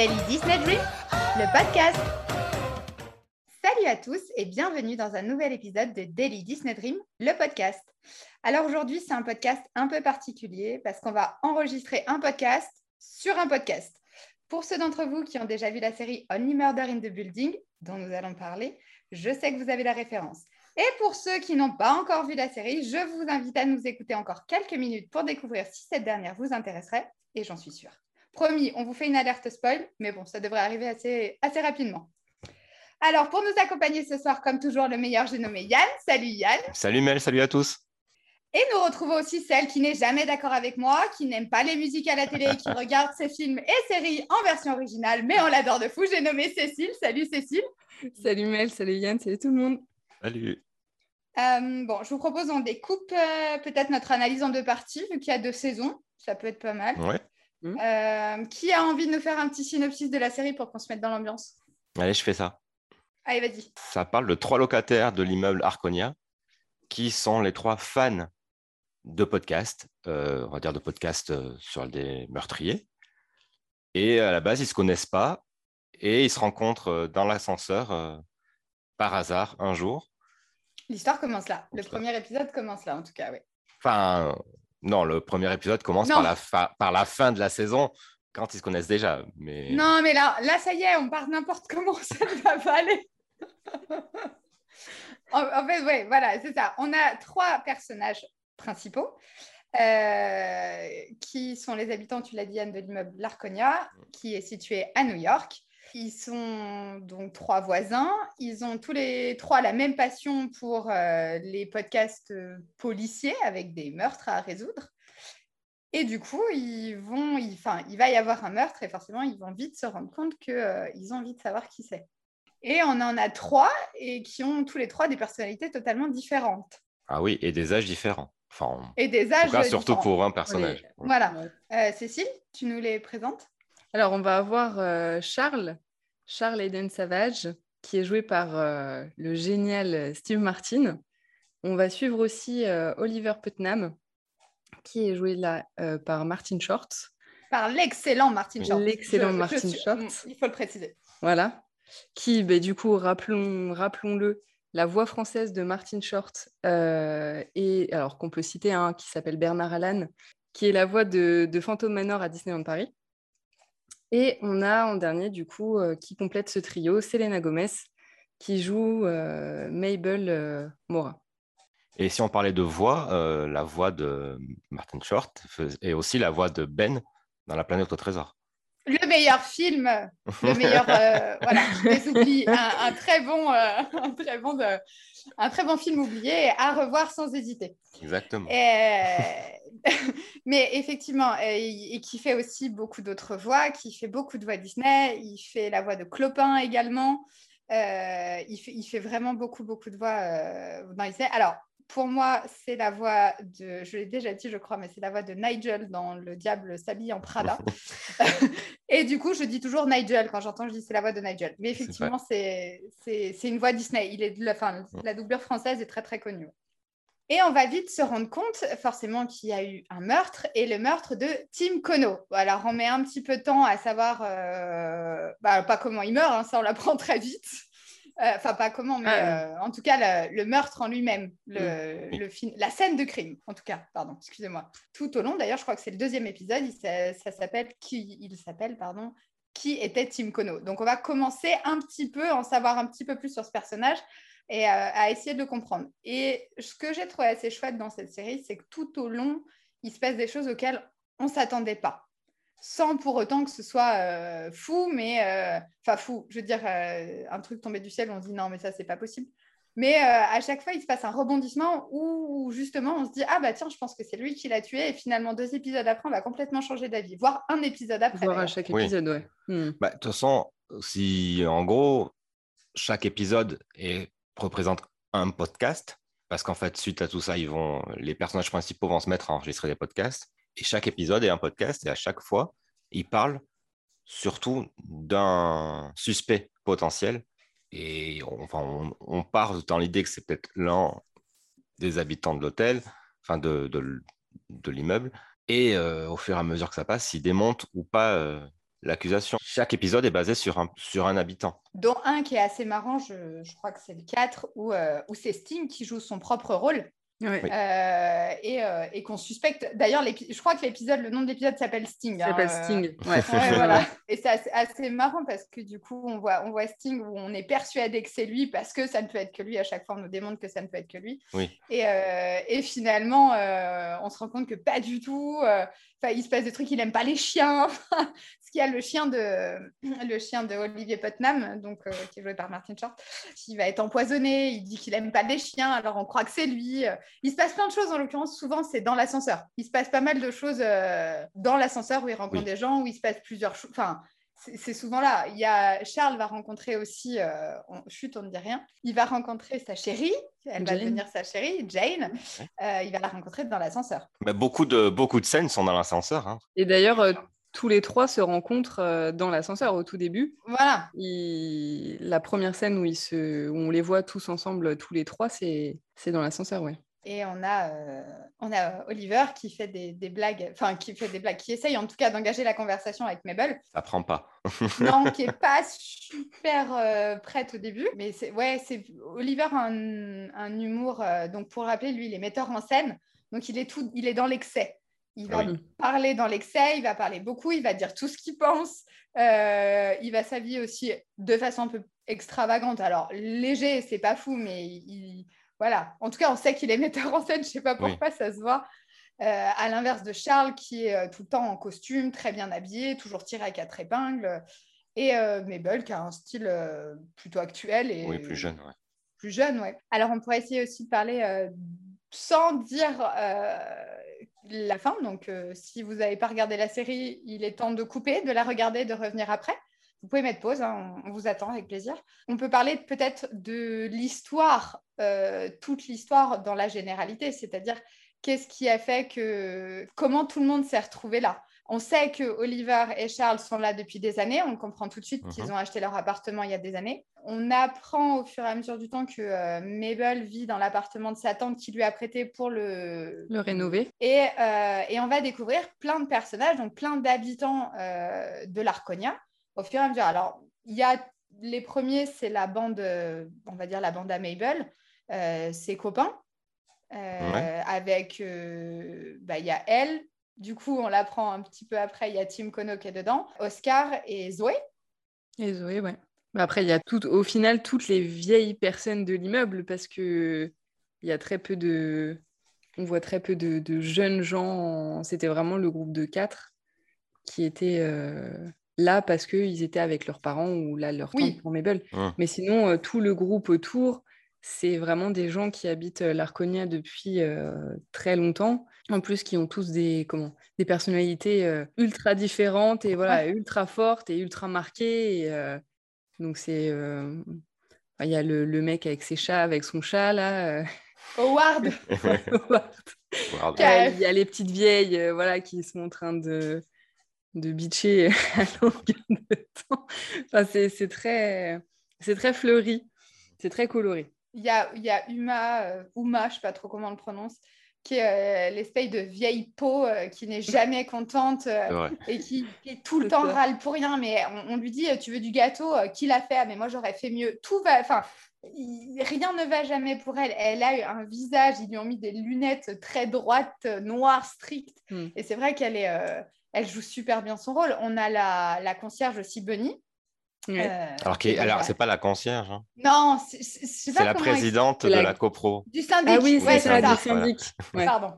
Daily Disney Dream, le podcast. Salut à tous et bienvenue dans un nouvel épisode de Daily Disney Dream, le podcast. Alors aujourd'hui, c'est un podcast un peu particulier parce qu'on va enregistrer un podcast sur un podcast. Pour ceux d'entre vous qui ont déjà vu la série Only Murder in the Building, dont nous allons parler, je sais que vous avez la référence. Et pour ceux qui n'ont pas encore vu la série, je vous invite à nous écouter encore quelques minutes pour découvrir si cette dernière vous intéresserait, et j'en suis sûre. Promis, on vous fait une alerte spoil, mais bon, ça devrait arriver assez, assez rapidement. Alors, pour nous accompagner ce soir, comme toujours, le meilleur, j'ai nommé Yann. Salut Yann. Salut Mel, salut à tous. Et nous retrouvons aussi celle qui n'est jamais d'accord avec moi, qui n'aime pas les musiques à la télé, qui regarde ses films et séries en version originale, mais on l'adore de fou. J'ai nommé Cécile. Salut Cécile. Salut Mel, salut Yann, salut tout le monde. Salut. Euh, bon, je vous propose on découpe euh, peut-être notre analyse en deux parties, vu qu'il y a deux saisons. Ça peut être pas mal. Ouais. Euh, qui a envie de nous faire un petit synopsis de la série pour qu'on se mette dans l'ambiance? Allez, je fais ça. Allez, vas-y. Ça parle de trois locataires de l'immeuble Arconia qui sont les trois fans de podcasts, euh, on va dire de podcasts euh, sur des meurtriers. Et à la base, ils ne se connaissent pas et ils se rencontrent dans l'ascenseur euh, par hasard un jour. L'histoire commence là. Le premier épisode commence là, en tout cas, oui. Enfin, non, le premier épisode commence par la, fa- par la fin de la saison quand ils se connaissent déjà. Mais... Non, mais là, là, ça y est, on part n'importe comment, ça ne va pas aller. en, en fait, oui, voilà, c'est ça. On a trois personnages principaux euh, qui sont les habitants, tu l'as dit, Anne, de l'immeuble L'Arconia, qui est situé à New York. Ils sont donc trois voisins. Ils ont tous les trois la même passion pour euh, les podcasts euh, policiers avec des meurtres à résoudre. Et du coup, ils vont, ils- enfin, il va y avoir un meurtre et forcément, ils vont vite se rendre compte qu'ils ont envie de savoir qui c'est. Et on en a trois et qui ont tous les trois des personnalités totalement différentes Ah oui, et des âges différents. Enfin, et des en âges tout cas, surtout différents. pour un personnage. Voilà. Euh, Cécile, tu nous les présentes? Alors, on va avoir euh, Charles, Charles Eden Savage, qui est joué par euh, le génial Steve Martin. On va suivre aussi euh, Oliver Putnam, qui est joué là euh, par Martin Short. par l'excellent Martin Short. L'excellent je Martin Short. Mm, Il faut le préciser. Voilà. Qui, ben, du coup, rappelons, rappelons-le, la voix française de Martin Short, euh, et alors qu'on peut citer un qui s'appelle Bernard Allan, qui est la voix de, de Phantom Manor à Disneyland Paris. Et on a en dernier, du coup, euh, qui complète ce trio, Selena Gomez, qui joue euh, Mabel euh, Mora. Et si on parlait de voix, la voix de Martin Short et aussi la voix de Ben dans La planète au trésor. Le meilleur film, le meilleur, euh, voilà, je les oublie, un, un très bon, euh, un très bon, de- un très bon film oublié à revoir sans hésiter. Exactement. Et- Mais effectivement, euh, et, et qui fait aussi beaucoup d'autres voix, qui fait beaucoup de voix Disney. Il fait la voix de Clopin également. Euh, il, fait, il fait vraiment beaucoup, beaucoup de voix euh, dans Disney. Alors, pour moi, c'est la voix de, je l'ai déjà dit, je crois, mais c'est la voix de Nigel dans Le Diable s'habille en Prada. et du coup, je dis toujours Nigel quand j'entends, je dis c'est la voix de Nigel. Mais effectivement, c'est une voix Disney. Il est la, enfin, la doublure française est très, très connue. Et on va vite se rendre compte, forcément, qu'il y a eu un meurtre et le meurtre de Tim Kono. Alors, on met un petit peu de temps à savoir, euh, bah, pas comment il meurt, hein, ça on l'apprend très vite. Euh, Enfin, pas comment, mais Ah, euh, en tout cas, le, le meurtre en lui-même, le, Oui. le film, la scène de crime, en tout cas, pardon, excusez-moi. Tout au long, d'ailleurs, je crois que c'est le deuxième épisode, il, ça s'appelle, qui, il s'appelle, pardon, qui était Tim Kono. Donc, on va commencer un petit peu, en savoir un petit peu plus sur ce personnage et euh, à essayer de le comprendre. Et ce que j'ai trouvé assez chouette dans cette série, c'est que tout au long, il se passe des choses auxquelles on ne s'attendait pas. Sans pour autant que ce soit euh, fou, mais euh, enfin fou, je veux dire, euh, un truc tombé du ciel, on se dit non, mais ça, c'est pas possible. Mais euh, à chaque fois, il se passe un rebondissement où justement, on se dit ah bah tiens, je pense que c'est lui qui l'a tué, et finalement, deux épisodes après, on va complètement changer d'avis, voire un épisode après. Voir à chaque Oui. épisode, ouais. Hmm. Bah, De toute façon, si en gros, chaque épisode est- représente un podcast, parce qu'en fait, suite à tout ça, ils vont, les personnages principaux vont se mettre à enregistrer des podcasts, et chaque épisode est un podcast, et à chaque fois, ils parlent surtout d'un suspect potentiel, et on, enfin, on, part dans l'idée que c'est peut-être l'un des habitants de l'hôtel, enfin de, de, l'immeuble, et euh, au fur et à mesure que ça passe, ils démontent ou pas euh, l'accusation. Chaque épisode est basé sur un, sur un habitant. Dont un qui est assez marrant, je, je crois que c'est le 4, où, euh, où c'est Sting qui joue son propre rôle. Oui. Euh, et, euh, et qu'on suspecte. D'ailleurs, je crois que l'épisode, le nom de l'épisode s'appelle Sting. S'appelle hein, euh, Sting. Ouais. Ouais, voilà. Et c'est assez, assez marrant parce que du coup, on voit, on voit Sting où on est persuadé que c'est lui parce que ça ne peut être que lui. À chaque fois, on nous démontre que ça ne peut être que lui. Oui. Et, euh, et finalement, euh, on se rend compte que pas du tout. euh, Enfin, il se passe des trucs, il n'aime pas les chiens. Parce qu'il y a le chien de, le chien de Olivier Putnam, donc, euh, qui est joué par Martin Short, qui va être empoisonné. Il dit qu'il n'aime pas les chiens, alors on croit que c'est lui. Il se passe plein de choses, en l'occurrence, souvent c'est dans l'ascenseur. Il se passe pas mal de choses euh, dans l'ascenseur où il rencontre Oui. des gens, où il se passe plusieurs choses. Enfin, c'est souvent là. Il y a Charles va rencontrer aussi, euh, on, chut, on ne dit rien. Il va rencontrer sa chérie, elle va devenir sa chérie, Jane. Euh, il va la rencontrer dans l'ascenseur. Mais beaucoup, de, beaucoup de scènes sont dans l'ascenseur. hein. Et d'ailleurs, euh, tous les trois se rencontrent euh, dans l'ascenseur au tout début. Voilà. Il- La première scène où, ils se... où on les voit tous ensemble, tous les trois, c'est c'est dans l'ascenseur, ouais. Et on a, euh, on a Oliver qui fait des, des blagues, enfin qui fait des blagues, qui essaye en tout cas d'engager la conversation avec Mabel. Ça prend pas. Non, qui est pas super euh, prête au début, mais c'est ouais, c'est Oliver a un, un humour. euh, donc pour rappeler, lui, il est metteur en scène, donc il est tout, il est dans l'excès. Il va Oui. parler dans l'excès, il va parler beaucoup, il va dire tout ce qu'il pense. euh, il va s'habiller aussi de façon un peu extravagante. Alors léger, c'est pas fou, mais il, voilà. En tout cas, on sait qu'il est metteur en scène. Je sais pas Oui. pourquoi ça se voit. Euh, à l'inverse de Charles, qui est euh, tout le temps en costume, très bien habillé, toujours tiré à quatre épingles. Et euh, Mabel, qui a un style euh, plutôt actuel et Oui, plus jeune. ouais. plus jeune, ouais. Alors, on pourrait essayer aussi de parler sans dire la fin. Donc, euh, si vous n'avez pas regardé la série, il est temps de couper, de la regarder, de revenir après. Vous pouvez mettre pause, hein, on, vous attend avec plaisir. On peut parler peut-être de l'histoire, euh, toute l'histoire dans la généralité, c'est-à-dire qu'est-ce qui a fait que... Comment tout le monde s'est retrouvé là on sait que Oliver et Charles sont là depuis des années. On comprend tout de suite Mhm. qu'ils ont acheté leur appartement il y a des années. On apprend au fur et à mesure du temps que euh, Mabel vit dans l'appartement de sa tante qui lui a prêté pour le, Le rénover. Et, euh, et on va découvrir plein de personnages, donc plein d'habitants euh, de l'Arconia au fur et à mesure. Alors, il y a les premiers, c'est la bande, on va dire la bande à Mabel, ses copains, Ouais. avec, bah, il y a elle, du coup, on l'apprend un petit peu après, il y a Tim Kono qui est dedans, Oscar et Zoé. Et Zoé, ouais. Mais après, il y a tout, au final toutes les vieilles personnes de l'immeuble parce que il y a très peu de. On voit très peu de, de jeunes gens. en- C'était vraiment le groupe de quatre qui étaient euh, là parce qu'ils étaient avec leurs parents ou là leur tante Oui. pour Mabel. Mais sinon, euh, tout le groupe autour, c'est vraiment des gens qui habitent euh, l'Arconia depuis euh, très longtemps. En plus, qui ont tous des, comment, des personnalités euh, ultra différentes et voilà, ultra fortes et ultra marquées. et, euh, donc, c'est. euh, Il y a le, le mec avec ses chats, avec son chat, là. euh, Howard, il y a les petites vieilles euh, voilà, qui sont en train de, de bitcher à longueur de temps. Enfin, c'est c'est très, c'est très fleuri, c'est très coloré. il y a, il y a Uma, Uma, je ne sais pas trop comment on le prononce, qui est euh, l'espèce de vieille peau euh, qui n'est jamais contente euh, et qui, qui est tout le temps râle pour rien. Mais on, on lui dit, tu veux du gâteau Qui l'a fait? Ah, Mais moi, j'aurais fait mieux. Tout va... Enfin, rien ne va jamais pour elle. Elle a eu un visage, ils lui ont mis des lunettes très droites, noires, strictes. Hmm. Et c'est vrai qu'elle est... elle joue super bien son rôle. On a la, la concierge aussi, Bunny. Ouais. Euh, Alors, qui donc, alors c'est pas la concierge, hein. Non, c'est- la présidente de la- la copro. du syndic. Ah oui, Ouais, c'est voilà. syndic. Ouais. Pardon.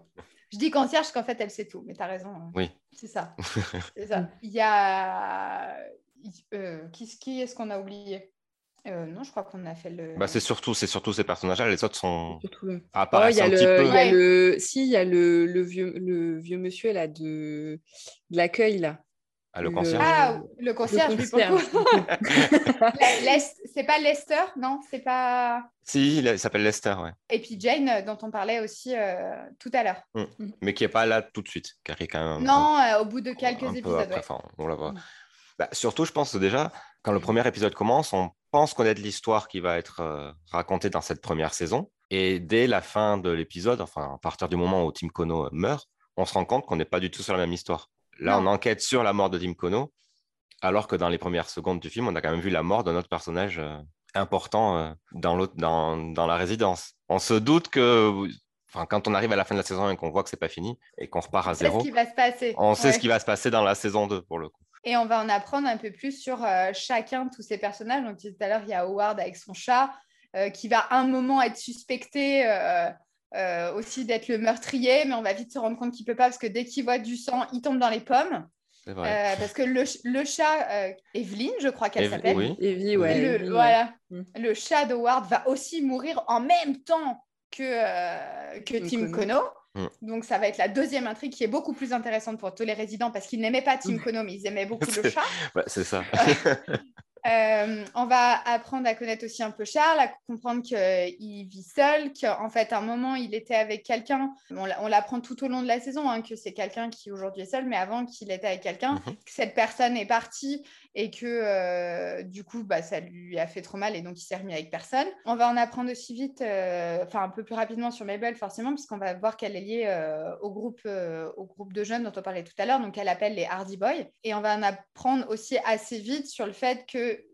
Je dis concierge parce qu'en fait, elle sait tout, mais tu as raison. hein. Oui. C'est ça. C'est ça. Il y a. euh, qui qui est-ce qu'on a oublié? Euh, Non, je crois qu'on a fait le. Bah, c'est surtout, c'est surtout ces personnages-là. Les autres sont Surtout le- Oh, apparaissent il y a un le, petit peu. il y a Ouais. le, si, il y a le, le vieux, le vieux monsieur là de, de l'accueil là. Ah, le le- concierge? Ah, le concierge, concierge. C'est pas Lester, non? C'est pas. Si, il, s'appelle Lester, ouais. Et puis Jane, euh, dont on parlait aussi euh, tout à l'heure. Mais qui est pas là tout de suite, car il est quand même. Non, euh, au bout de quelques un peu épisodes. après, ouais. enfin, on la voit. Mm. Bah, surtout, je pense déjà, quand le premier épisode commence, on pense connaître l'histoire qui va être euh, racontée dans cette première saison. Et dès la fin de l'épisode, enfin, à partir du moment où Tim Kono meurt, on se rend compte qu'on n'est pas du tout sur la même histoire. Là, Non. on enquête sur la mort de Tim Kono. alors que dans les premières secondes du film, on a quand même vu la mort de notre personnage euh, important euh, dans, dans, dans, la résidence. On se doute que quand on arrive à la fin de la saison et qu'on voit que c'est pas fini et qu'on repart à zéro, ce qui va se passer. on sait ce qui va se passer dans la saison 2 pour le coup. Et on va en apprendre un peu plus sur euh, chacun de tous ces personnages. Donc, tout à l'heure, il y a Howard avec son chat qui va un moment être suspecté aussi d'être le meurtrier, mais on va vite se rendre compte qu'il peut pas parce que dès qu'il voit du sang, il tombe dans les pommes. Euh, parce que le, le chat, euh, Evelyne, je crois qu'elle s'appelle. Oui. Evie, ouais. Le, voilà. Mm. Le chat de Ward va aussi mourir en même temps que, euh, que Tim, Kono. Mm. Donc, ça va être la deuxième intrigue qui est beaucoup plus intéressante pour tous les résidents parce qu'ils n'aimaient pas Tim Kono, mais ils aimaient beaucoup le chat. c'est ça. Euh, on va apprendre à connaître aussi un peu Charles, à comprendre qu'il vit seul, qu'en fait, à un moment, il était avec quelqu'un. On l'apprend tout au long de la saison, hein, que c'est quelqu'un qui aujourd'hui est seul, mais avant qu'il était avec quelqu'un, mhm. que cette personne est partie et que euh, du coup, bah, ça lui a fait trop mal et donc il s'est remis avec personne. On va en apprendre aussi vite, euh, enfin un peu plus rapidement sur Mabel, forcément, puisqu'on va voir qu'elle est liée au, groupe, au groupe de jeunes dont on parlait tout à l'heure, donc elle appelle les Hardy Boys. Et on va en apprendre aussi assez vite sur le fait que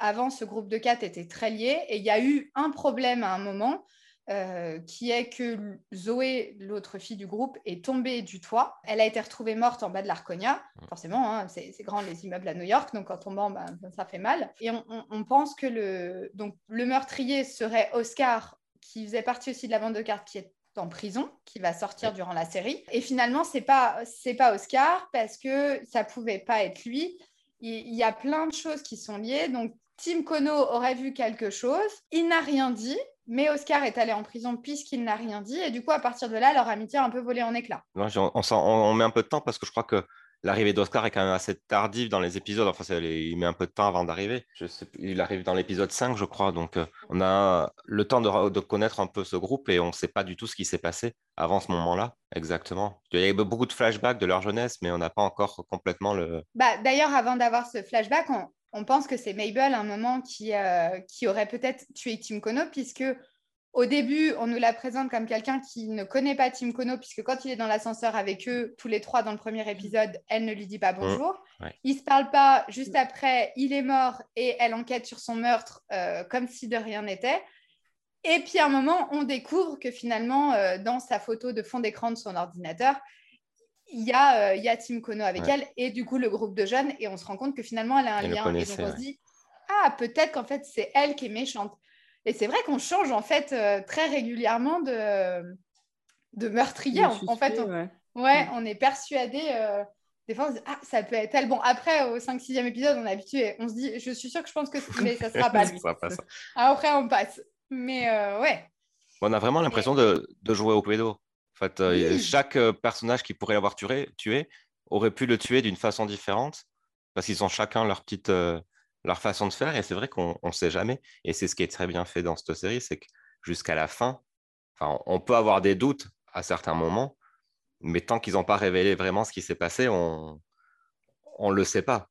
avant, ce groupe de quatre était très lié et il y a eu un problème à un moment euh, qui est que Zoé, l'autre fille du groupe, est tombée du toit. Elle a été retrouvée morte en bas de l'Arconia. Forcément, hein, c'est grand les immeubles à New York, donc ment, ben, ça fait mal. Et on, pense que le, donc, le meurtrier serait Oscar, qui faisait partie aussi de la bande de cartes, qui est en prison, qui va sortir durant la série. Et finalement, c'est pas c'est pas Oscar parce que ça pouvait pas être lui. Il y a plein de choses qui sont liées. Donc, Tim Kono aurait vu quelque chose, il n'a rien dit, mais Oscar est allé en prison puisqu'il n'a rien dit, et du coup, à partir de là, leur amitié a un peu volé en éclats. on, on, met un peu de temps parce que je crois que l'arrivée d'Oscar est quand même assez tardive dans les épisodes. Enfin, il met un peu de temps avant d'arriver. il arrive dans l'épisode 5, je crois. Donc, euh, on a le temps de, connaître un peu ce groupe et on ne sait pas du tout ce qui s'est passé avant ce moment-là. Exactement. Il y a beaucoup de flashbacks de leur jeunesse, mais on n'a pas encore complètement le. Bah, D'ailleurs, avant d'avoir ce flashback, on, on pense que c'est Mabel à un moment qui, euh, qui aurait peut-être tué Tim Kono, puisque au début, on nous la présente comme quelqu'un qui ne connaît pas Tim Kono, puisque quand il est dans l'ascenseur avec eux, tous les trois dans le premier épisode, elle ne lui dit pas bonjour. Ils ne se parlent pas, juste après, il est mort et elle enquête sur son meurtre euh, comme si de rien n'était. Et puis à un moment, on découvre que finalement, euh, dans sa photo de fond d'écran de son ordinateur, il y, a, euh, il y a Tim Kono avec elle et du coup le groupe de jeunes et on se rend compte que finalement elle a un lien et donc on se dit ah peut-être qu'en fait c'est elle qui est méchante. Et c'est vrai qu'on change en fait euh, très régulièrement de, de meurtrier en, fait on, ouais. on est persuadé euh, des fois on se dit ah ça peut être elle. Bon après au 5 6e épisode on est habitué on se dit je suis sûre que je pense que mais ça sera pas lui. après on passe. Mais ouais. On a vraiment l'impression de, de jouer au pédo fait, euh, chaque euh, personnage qui pourrait l'avoir tué, tué aurait pu le tuer d'une façon différente parce qu'ils ont chacun leur petite euh, leur façon de faire et c'est vrai qu'on ne sait jamais. Et c'est ce qui est très bien fait dans cette série c'est que jusqu'à la fin on peut avoir des doutes à certains moments mais tant qu'ils n'ont pas révélé vraiment ce qui s'est passé on on le sait pas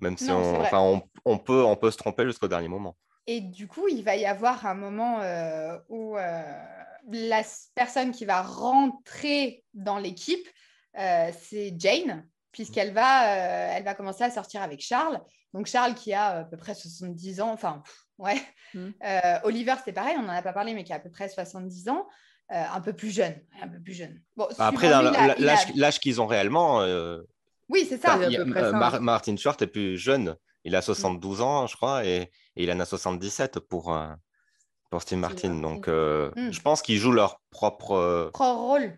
même si on, enfin, on, peut on peut se tromper jusqu'au dernier moment. Et du coup il va y avoir un moment où la personne qui va rentrer dans l'équipe, euh, c'est Jane, puisqu'elle va, euh, elle va commencer à sortir avec Charles. Donc Charles qui a à peu près 70 ans, enfin, ouais. Mm. Euh, Oliver, c'est pareil, on n'en a pas parlé, mais qui a à peu près 70 ans. un peu plus jeune, un peu plus jeune. Bon, bah, Après, l'âge qu'ils ont réellement. Oui, c'est ça. Martin Short est plus jeune. Il a 72 ans, je crois, et, et il en a 77 pour, pour Steve Martin. Donc, euh, hmm. je pense qu'ils jouent leur propre, euh, rôle,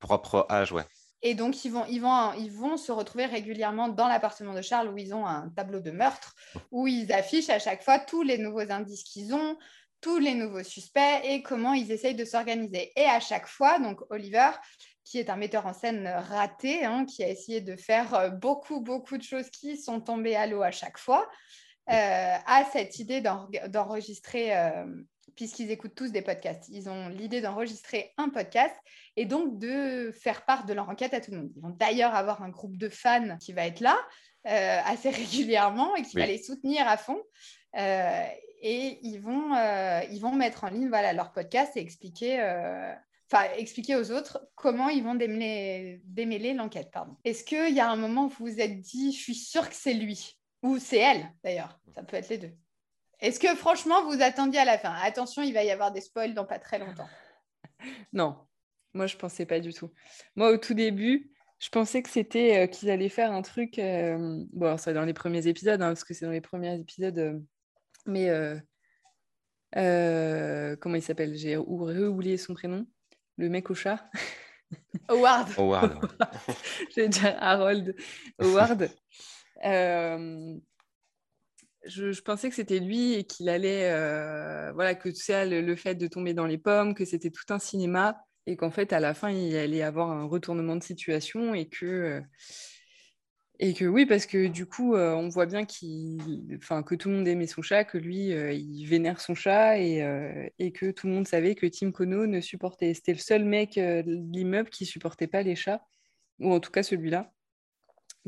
propre âge, ouais. Et donc, ils vont, ils, vont, ils vont se retrouver régulièrement dans l'appartement de Charles où ils ont un tableau de meurtre, où ils affichent à chaque fois tous les nouveaux indices qu'ils ont, tous les nouveaux suspects et comment ils essayent de s'organiser. Et à chaque fois, donc Oliver, qui est un metteur en scène raté, hein, qui a essayé de faire euh, beaucoup, beaucoup de choses qui sont tombées à l'eau à chaque fois, a cette idée d'enregistrer, euh, puisqu'ils écoutent tous des podcasts, ils ont l'idée d'enregistrer un podcast et donc de faire part de leur enquête à tout le monde. Ils vont d'ailleurs avoir un groupe de fans qui va être là euh, assez régulièrement et qui va les soutenir à fond. et ils vont, ils vont mettre en ligne voilà, leur podcast et expliquer enfin, expliquer aux autres comment ils vont démêler, démêler l'enquête. Est-ce qu'il y a un moment où vous vous êtes dit, je suis sûre que c'est lui? Ou c'est elle d'ailleurs, ça peut être les deux. Est-ce que franchement vous attendiez à la fin? Attention, il va y avoir des spoils dans pas très longtemps. Non, moi je pensais pas du tout. Moi au tout début, je pensais que c'était euh, qu'ils allaient faire un truc. Euh, bon, c'est dans les premiers épisodes, hein, parce que c'est dans les premiers épisodes. Euh, mais comment il s'appelle? J'ai oublié son prénom. Le mec au chat. Howard. Howard. J'ai dire Harold. Howard. Je, pensais que c'était lui et qu'il allait, voilà, que sais, le, fait de tomber dans les pommes, que c'était tout un cinéma et qu'en fait, à la fin, il allait avoir un retournement de situation et que, euh, et que oui, parce que du coup, euh, on voit bien que tout le monde aimait son chat, que lui, euh, il vénère son chat et, et, que tout le monde savait que Tim Kono ne supportait. C'était le seul mec de l'immeuble qui supportait pas les chats, ou en tout cas celui-là.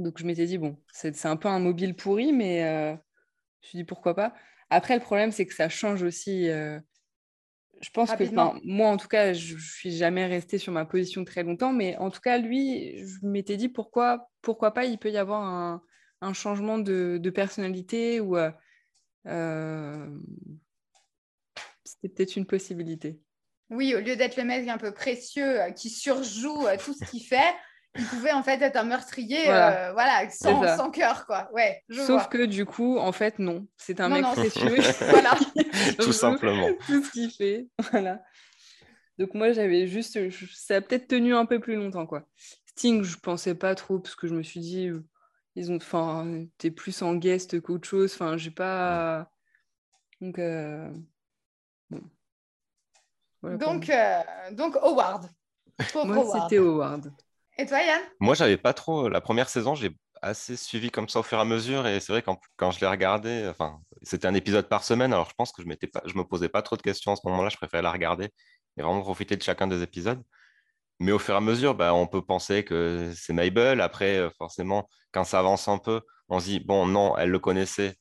Donc je m'étais dit, bon, c'est un peu un mobile pourri, mais je me suis dit pourquoi pas. Après, le problème, c'est que ça change aussi je pense que moi, en tout cas, je, ne suis jamais restée sur ma position très longtemps, mais en tout cas, lui, je m'étais dit pourquoi, pourquoi pas il peut y avoir un, un changement de, de, personnalité ou euh, euh, c'était peut-être une possibilité. Oui, au lieu d'être le mec un peu précieux euh, qui surjoue tout ce qu'il fait, il pouvait en fait être un meurtrier voilà. Euh, sans, cœur quoi. Ouais sauf que du coup en fait non. C'est un mec précieux voilà. Tout simplement. tout ce qu'il fait voilà. Donc moi j'avais juste ça a peut-être tenu un peu plus longtemps quoi. Sting je pensais pas trop parce que je me suis dit euh, ils ont enfin t'es plus en guest qu'autre chose. Enfin j'ai pas donc euh, donc donc Howard. Moi c'était Howard et toi, Yann? Moi, j'avais pas trop. La première saison, j'ai assez suivi comme ça au fur et à mesure. Et c'est vrai que quand je l'ai regardé, enfin, c'était un épisode par semaine. Alors, je pense que je m'étais pas, je me posais pas trop de questions à ce moment-là. Je préférais la regarder et vraiment profiter de chacun des épisodes. Mais au fur et à mesure, bah, on peut penser que c'est Mabel. Après, euh, forcément, quand ça avance un peu, on se dit bon, non, elle le connaissait,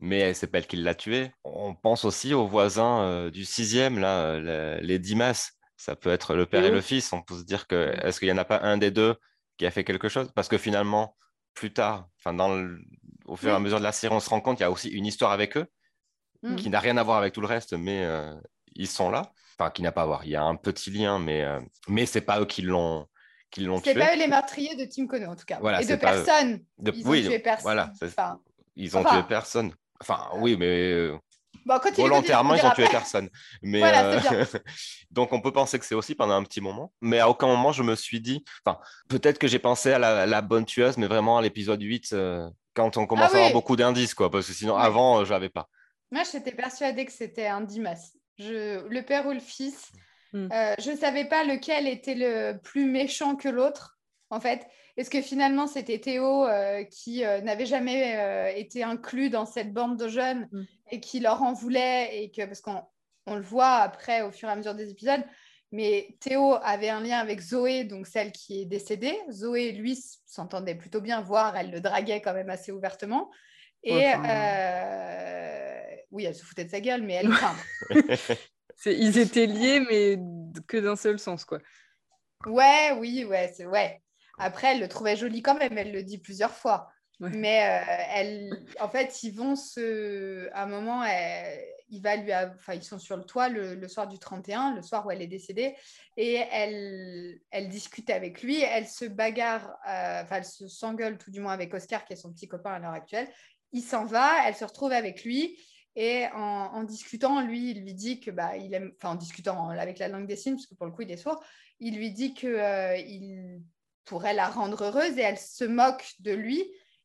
mais c'est pas elle qui l'a tué. On pense aussi aux voisins euh, du sixième, euh, les Dimas ça peut être le père et, le fils. On peut se dire que est-ce qu'il n'y en a pas un des deux qui a fait quelque chose? Parce que finalement, plus tard, enfin dans au fur et à mesure de la série, on se rend compte qu'il y a aussi une histoire avec eux mm. qui n'a rien à voir avec tout le reste, mais euh, ils sont là. Enfin, qui n'a pas à voir. Il y a un petit lien, mais, euh, mais ce n'est pas eux qui l'ont qui l'ont tué. C'est pas eux les meurtriers de Tim Kono, en tout cas. et de personne. Ils ont tué personne. Voilà, ils ont tué personne. Enfin, oui, mais euh, Volontairement, ils ont tué personne. Mais euh, donc, on peut penser que c'est aussi pendant un petit moment. Mais à aucun moment, je me suis dit. Enfin, peut-être que j'ai pensé à la, bonne tueuse, mais vraiment à l'épisode 8, euh, quand on commence ah à avoir beaucoup d'indices, quoi. Parce que sinon, avant, euh, je n'avais pas. Moi, j'étais persuadée que c'était un Dimas. Je... Le père ou le fils. Hmm. je ne savais pas lequel était le plus méchant que l'autre, en fait. Est-ce que finalement c'était Théo euh, qui euh, n'avait jamais euh, été inclus dans cette bande de jeunes mm. et qui leur en voulait et que parce qu'on on le voit après au fur et à mesure des épisodes, mais Théo avait un lien avec Zoé, donc celle qui est décédée. Zoé, lui, s'entendait plutôt bien, voire elle le draguait quand même assez ouvertement. Et oui, elle se foutait de sa gueule, mais elle. ils étaient liés, mais que d'un seul sens, quoi. Ouais, oui, ouais, c'est ouais. Après, elle le trouvait joli quand même, elle le dit plusieurs fois. Mais euh, elle, en fait, ils vont se. À un moment, il va lui. Enfin, ils sont sur le toit le, soir du 31, le soir où elle est décédée, et elle, elle discute avec lui. Elle se bagarre, euh, enfin, elle se s'engueule tout du moins avec Oscar, qui est son petit copain à l'heure actuelle. Il s'en va, elle se retrouve avec lui. Et en, discutant, lui, il lui dit que, bah, il aime, enfin, en discutant avec la langue des signes, parce que pour le coup, il est sourd, il lui dit que euh, il pourrait la rendre heureuse et elle se moque de lui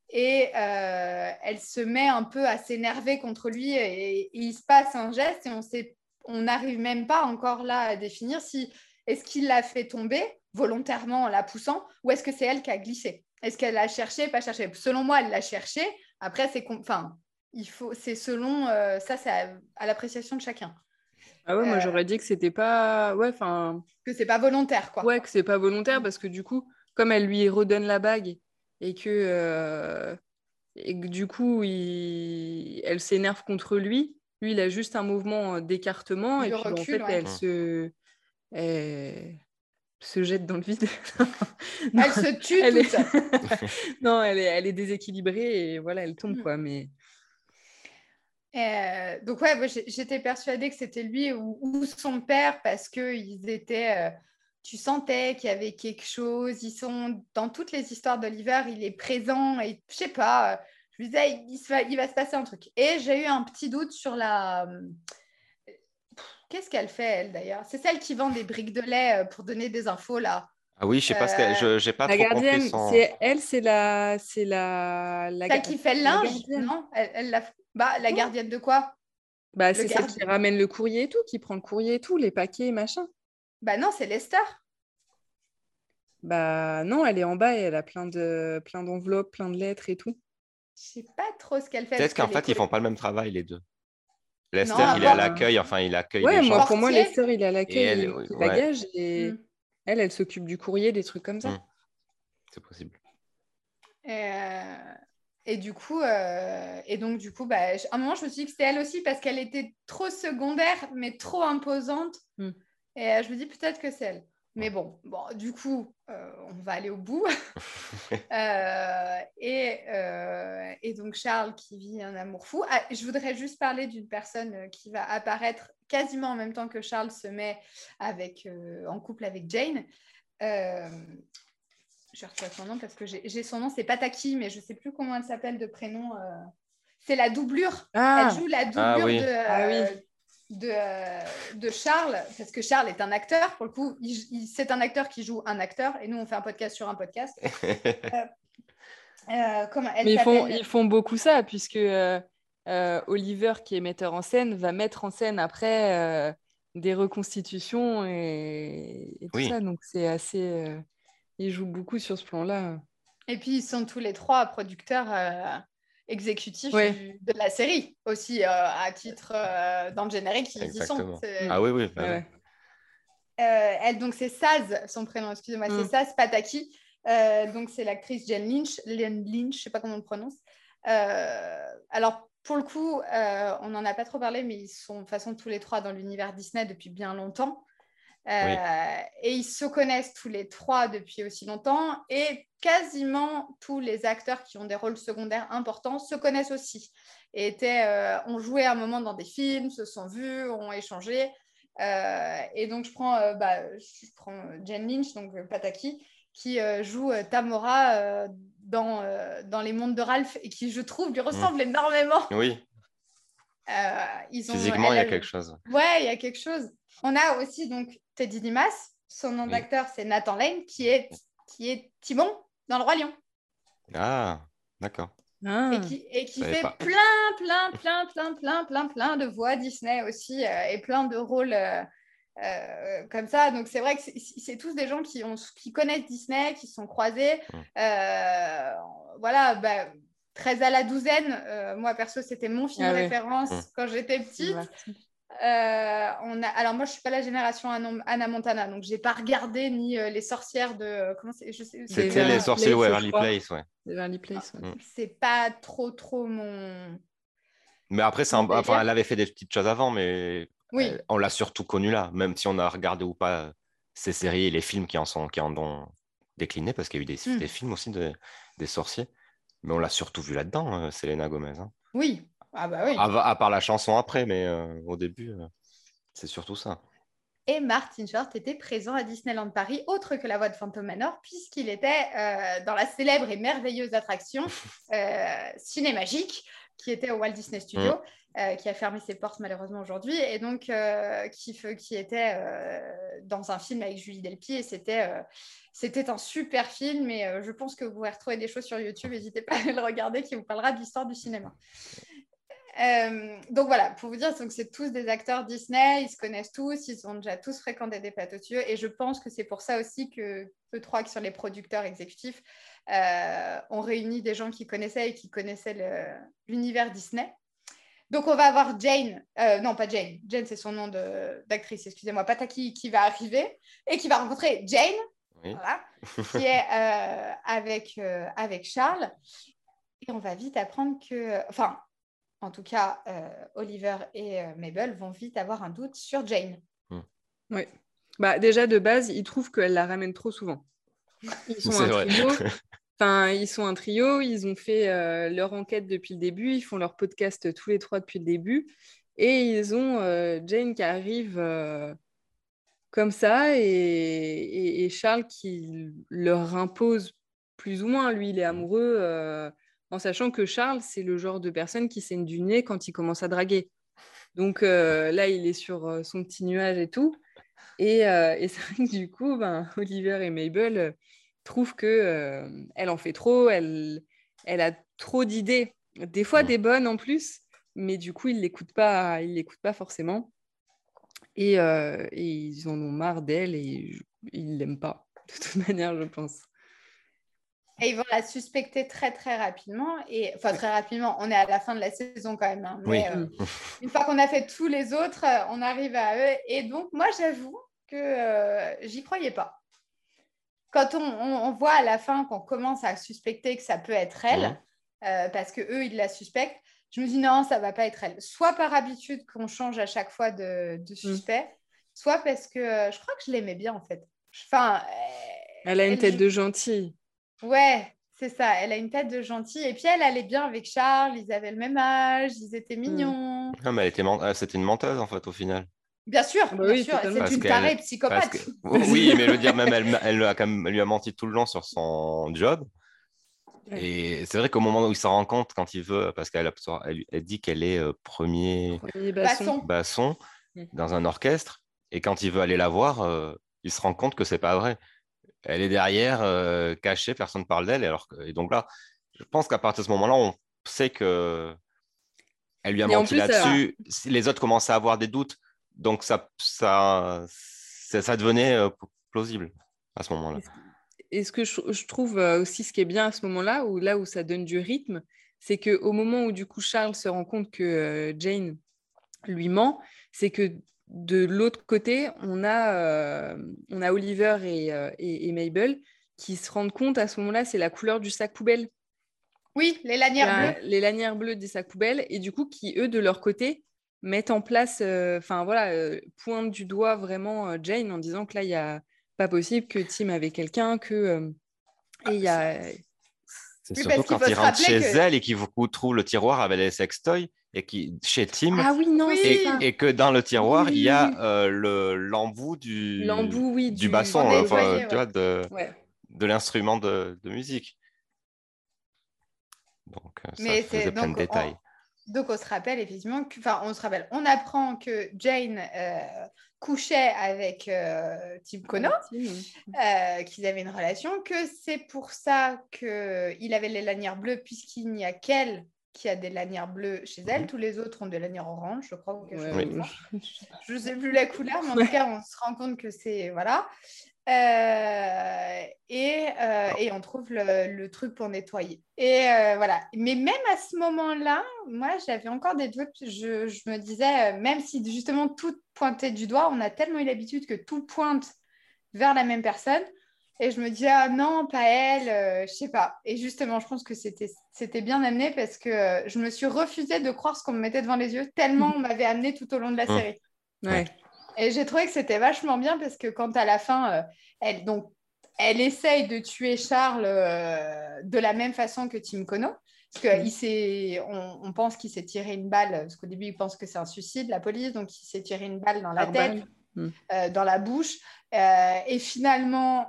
et euh, elle se met un peu à s'énerver contre lui et, il se passe un geste et on sait on n'arrive même pas encore là à définir si est-ce qu'il l'a fait tomber volontairement en la poussant ou est-ce que c'est elle qui a glissé? Est-ce qu'elle l'a cherché pas cherché? Selon moi elle l'a cherché. Après c'est enfin il faut c'est selon euh, ça c'est à, l'appréciation de chacun. Ah ouais, moi euh, j'aurais dit que c'était pas ouais enfin que c'est pas volontaire quoi. Ouais que c'est pas volontaire parce que du coup comme elle lui redonne la bague et que, euh, du coup, elle s'énerve contre lui, lui, il a juste un mouvement d'écartement et puis en fait, elle se elle se jette dans le vide. elle se tue elle toute est... non, elle est, elle est déséquilibrée et voilà, elle tombe, Mm. quoi. Mais Euh, donc ouais, j'étais persuadée que c'était lui ou, ou son père parce que ils étaient, euh, tu sentais qu'il y avait quelque chose. Ils sont dans toutes les histoires d'Oliver, il est présent et je sais pas. euh, je me disais, il, se va, il va se passer un truc. Et j'ai eu un petit doute sur la. euh, Qu'est-ce qu'elle fait elle d'ailleurs? C'est celle qui vend des briques de lait euh, pour donner des infos là. Ah oui, je sais pas ce qu'elle. je- J'ai pas la trop gardienne, compris son. c'est elle, c'est la, c'est la, la, Celle qui fait le linge, non? Elle, elle la... Bah, la gardienne de quoi? Bah, c'est celle qui ramène le courrier et tout, qui prend le courrier et tout, les paquets, machin. Bah non, c'est Lester. Bah non, elle est en bas et elle a plein de plein d'enveloppes, plein de lettres et tout. Je sais pas trop ce qu'elle fait. Peut-être qu'en fait, ils font pas le même travail, les deux. Lester, Non, il est à l'accueil, enfin, il accueille Ouais, les moi gens. pour moi. Lester, il est à l'accueil, elle, il oui, il ouais. bagage et Mm. elle, elle s'occupe du courrier, des trucs comme ça. Mm. C'est possible. Euh, et du coup, euh, et donc du coup, bah, à un moment, je me suis dit que c'était elle aussi parce qu'elle était trop secondaire, mais trop imposante. Hmm. Et euh, je me dis peut-être que c'est elle. Mais bon, bon, du coup, euh, on va aller au bout. Euh, et, euh, et donc Charles qui vit un amour fou. Ah, je voudrais juste parler d'une personne qui va apparaître quasiment en même temps que Charles se met avec, euh, en couple avec Jane. Euh, je retrouve son nom parce que j'ai j'ai son nom, c'est Pataki, mais je ne sais plus comment elle s'appelle de prénom. euh. C'est la doublure. Ah, Elle joue la doublure Ah oui. de, euh, Ah oui. De, euh, de Charles, parce que Charles est un acteur. Pour le coup, il- il- c'est un acteur qui joue un acteur, et nous, on fait un podcast sur un podcast. Euh, comment elle mais ils font, ils font beaucoup ça, puisque euh, euh, Oliver, qui est metteur en scène, va mettre en scène après euh, des reconstitutions et, et tout Oui. ça. Donc c'est assez. euh, il joue beaucoup sur ce plan-là. Et puis, ils sont tous les trois producteurs du- de la série, aussi euh, à titre euh, dans le générique, ils y sont. Ah oui, oui. bah Ouais. Euh, elle, donc c'est Saz, son prénom, excusez-moi, Mm. c'est Saz Pataki. Euh, donc c'est l'actrice Jen Lynch, Jen Lynch, je sais pas comment on le prononce. Euh, alors pour le coup, euh, on n'en a pas trop parlé, mais ils sont de toute façon tous les trois dans l'univers Disney depuis bien longtemps. Euh, Et ils se connaissent tous les trois depuis aussi longtemps. Et quasiment tous les acteurs qui ont des rôles secondaires importants se connaissent aussi. Et étaient, euh, ont joué à un moment dans des films, se sont vus, ont échangé. Euh, et donc, je prends, bah, je prends Jen Lynch, donc Pataki, qui joue Tamora dans, dans Les Mondes de Ralph et qui, je trouve, lui ressemble énormément. Oui, Euh, ils ont, physiquement, il y a quelque chose. Ouais, il y a quelque chose. On a aussi donc Teddy Dimas, son nom Oui. d'acteur c'est Nathan Lane, qui est, qui est Timon dans Le Roi Lion. Ah, d'accord. Ah. Et qui, et qui fait pas. plein, plein, plein, plein, plein, plein, plein de voix Disney aussi euh, et plein de rôles euh, euh, comme ça. Donc c'est vrai que c'est- tous des gens qui, ont, qui connaissent Disney, qui se sont croisés. Mm. Euh, voilà, bah, 13 à la douzaine, euh, moi perso, c'était mon film Ah de ouais. référence Mm. quand j'étais petite. Euh, on a... Alors moi, je suis pas la génération Anna Montana, donc j'ai pas regardé ni euh, les sorcières de... Comment c'est je sais... C'est C'était les sorciers de Place, je Waverly crois. Place, ouais. Place. ouais. Mm. C'est pas trop, trop mon... Mais après, c'est un- enfin, elle avait fait des petites choses avant, mais Oui, elle- on l'a surtout connue là, même si on a regardé ou pas ces séries et les films qui en, sont, qui en ont décliné, parce qu'il y a eu des, Mm. des films aussi de- des sorciers. Mais on l'a surtout vu là-dedans, euh, Selena Gomez. hein. oui. Ah bah oui. À, à part la chanson après, mais euh, au début, euh, c'est surtout ça. Et Martin Short était présent à Disneyland Paris, autre que la voix de Phantom Manor, puisqu'il était euh, dans la célèbre et merveilleuse attraction euh, Cinémagique, qui était au Walt Disney Studio, euh, qui a fermé ses portes malheureusement aujourd'hui, et donc euh, qui, était euh, dans un film avec Julie Delpy, et c'était un super film, et je pense que vous pourrez retrouver des choses sur YouTube, n'hésitez pas à le regarder, qui vous parlera de l'histoire du cinéma. Donc voilà, pour vous dire, c'est tous des acteurs Disney, ils se connaissent tous, ils ont déjà tous fréquenté des plateaux de yeux, et je pense que c'est pour ça aussi que eux trois, qui sont les producteurs exécutifs, ont réuni des gens qui connaissaient et qui connaissaient l'univers Disney. Donc on va avoir Jane, euh, non pas Jane, Jane c'est son nom de- d'actrice, excusez-moi, Pataki qui va arriver et qui va rencontrer Jane, Oui. voilà, qui est euh, avec, euh, avec Charles. Et on va vite apprendre que, enfin, en tout cas, euh, Oliver et euh, Mabel vont vite avoir un doute sur Jane. Ouais. Bah, déjà, de base, ils trouvent qu'elle la ramène trop souvent. Ils sont un trio. Enfin, ils sont un trio, ils ont fait euh, leur enquête depuis le début, ils font leur podcast tous les trois depuis le début, et ils ont euh, Jane qui arrive euh, comme ça, et, Charles qui leur impose plus ou moins, lui il est amoureux, en sachant que Charles c'est le genre de personne qui saigne du nez quand il commence à draguer. Donc là, il est sur son petit nuage et tout. Et, et c'est du coup, ben, Oliver et Mabel trouve que euh, elle en fait trop, elle, elle a trop d'idées, des fois des bonnes en plus, mais du coup, ils l'écoutent pas, ils l'écoutent pas forcément. Et, euh, et, ils en ont marre d'elle et ils l'aiment pas, de toute manière, je pense. Et ils vont la suspecter très très rapidement. Et enfin très rapidement, on est à la fin de la saison quand même. Hein, mais, euh, une fois qu'on a fait tous les autres, on arrive à eux. Et donc moi j'avoue que j'y croyais pas quand on, voit à la fin qu'on commence à suspecter que ça peut être elle, euh, parce que eux ils la suspectent, je me dis non, ça va pas être elle. Soit par habitude qu'on change à chaque fois de, mm. suspect, soit parce que euh, je crois que je l'aimais bien en fait. Enfin, elle a une tête de gentille. Ouais, c'est ça. Elle a une tête de gentille. Et puis elle allait bien avec Charles. Ils avaient le même âge. Ils étaient mm. mignons. Non, mais elle était, c'était une menteuse en fait au final. Bien sûr, bah bien sûr. c'est une tarée psychopathe. oui, mais le dire même, elle, elle, a quand même, lui a menti tout le long sur son job. Et c'est vrai qu'au moment où il s'en rend compte, quand il veut, parce qu'elle elle, dit qu'elle est euh, premier, basson, mm. dans un orchestre, et quand il veut aller la voir, euh, il se rend compte que c'est pas vrai. Elle est derrière, euh, cachée, personne ne parle d'elle. Et, alors, et donc là, je pense qu'à partir de ce moment-là, on sait que elle lui a menti là-dessus. Les autres commencent à avoir des doutes donc ça, ça, ça, devenait euh, plausible à ce moment-là. Et ce que je, trouve euh, aussi ce qui est bien à ce moment-là, où là où ça donne du rythme, c'est qu'au moment où du coup Charles se rend compte que euh, Jane lui ment, c'est que de l'autre côté, on a, on a Oliver et, et, Mabel qui se rendent compte à ce moment-là, c'est la couleur du sac poubelle. Oui, les lanières bleues. Les lanières bleues des sacs poubelles, et du coup, qui, eux, de leur côté, mettent en place, euh, enfin voilà, euh, pointe du doigt vraiment euh, Jane en disant que là, il n'y a pas possible que Tim avait quelqu'un, que. et il y a. C'est surtout quand il rentre chez elle et qu'il trouve le tiroir avec les sextoys et qui chez Tim ah, oui, non, et, et, que dans le tiroir il y a le l'embout du oui, du, basson enfin, tu vois, de, de l'instrument de, de, musique donc ça faisait plein de détails donc, on se rappelle effectivement, enfin, on se rappelle, on apprend que Jane euh, couchait avec euh, Tim Kono, euh, qu'ils avaient une relation, que c'est pour ça qu'il avait les lanières bleues, puisqu'il n'y a qu'elle qui a des lanières bleues chez elle. Mhm. Tous les autres ont des lanières oranges, je crois. je ne sais plus la couleur, mais en tout cas, on se rend compte que c'est. Voilà. Euh, et, euh, et, on trouve le, truc pour nettoyer. Et euh, voilà. Mais même à ce moment-là, moi, j'avais encore des doutes. Je, je, me disais, même si justement tout pointait du doigt, on a tellement eu l'habitude que tout pointe vers la même personne. Et je me disais, ah non, pas elle, je sais pas. Et justement, je pense que c'était bien amené parce que je me suis refusée de croire ce qu'on me mettait devant les yeux, tellement on m'avait amené tout au long de la mmh. série. Ouais. Et j'ai trouvé que c'était vachement bien parce que quand à la fin, euh, elle, donc, elle essaye de tuer Charles euh, de la même façon que Tim Kono. Parce qu'on on, on pense qu'il s'est tiré une balle, parce qu'au début, ils pensent que c'est un suicide, la police, donc il s'est tiré une balle dans la tête, hmm. euh, dans la bouche. et finalement,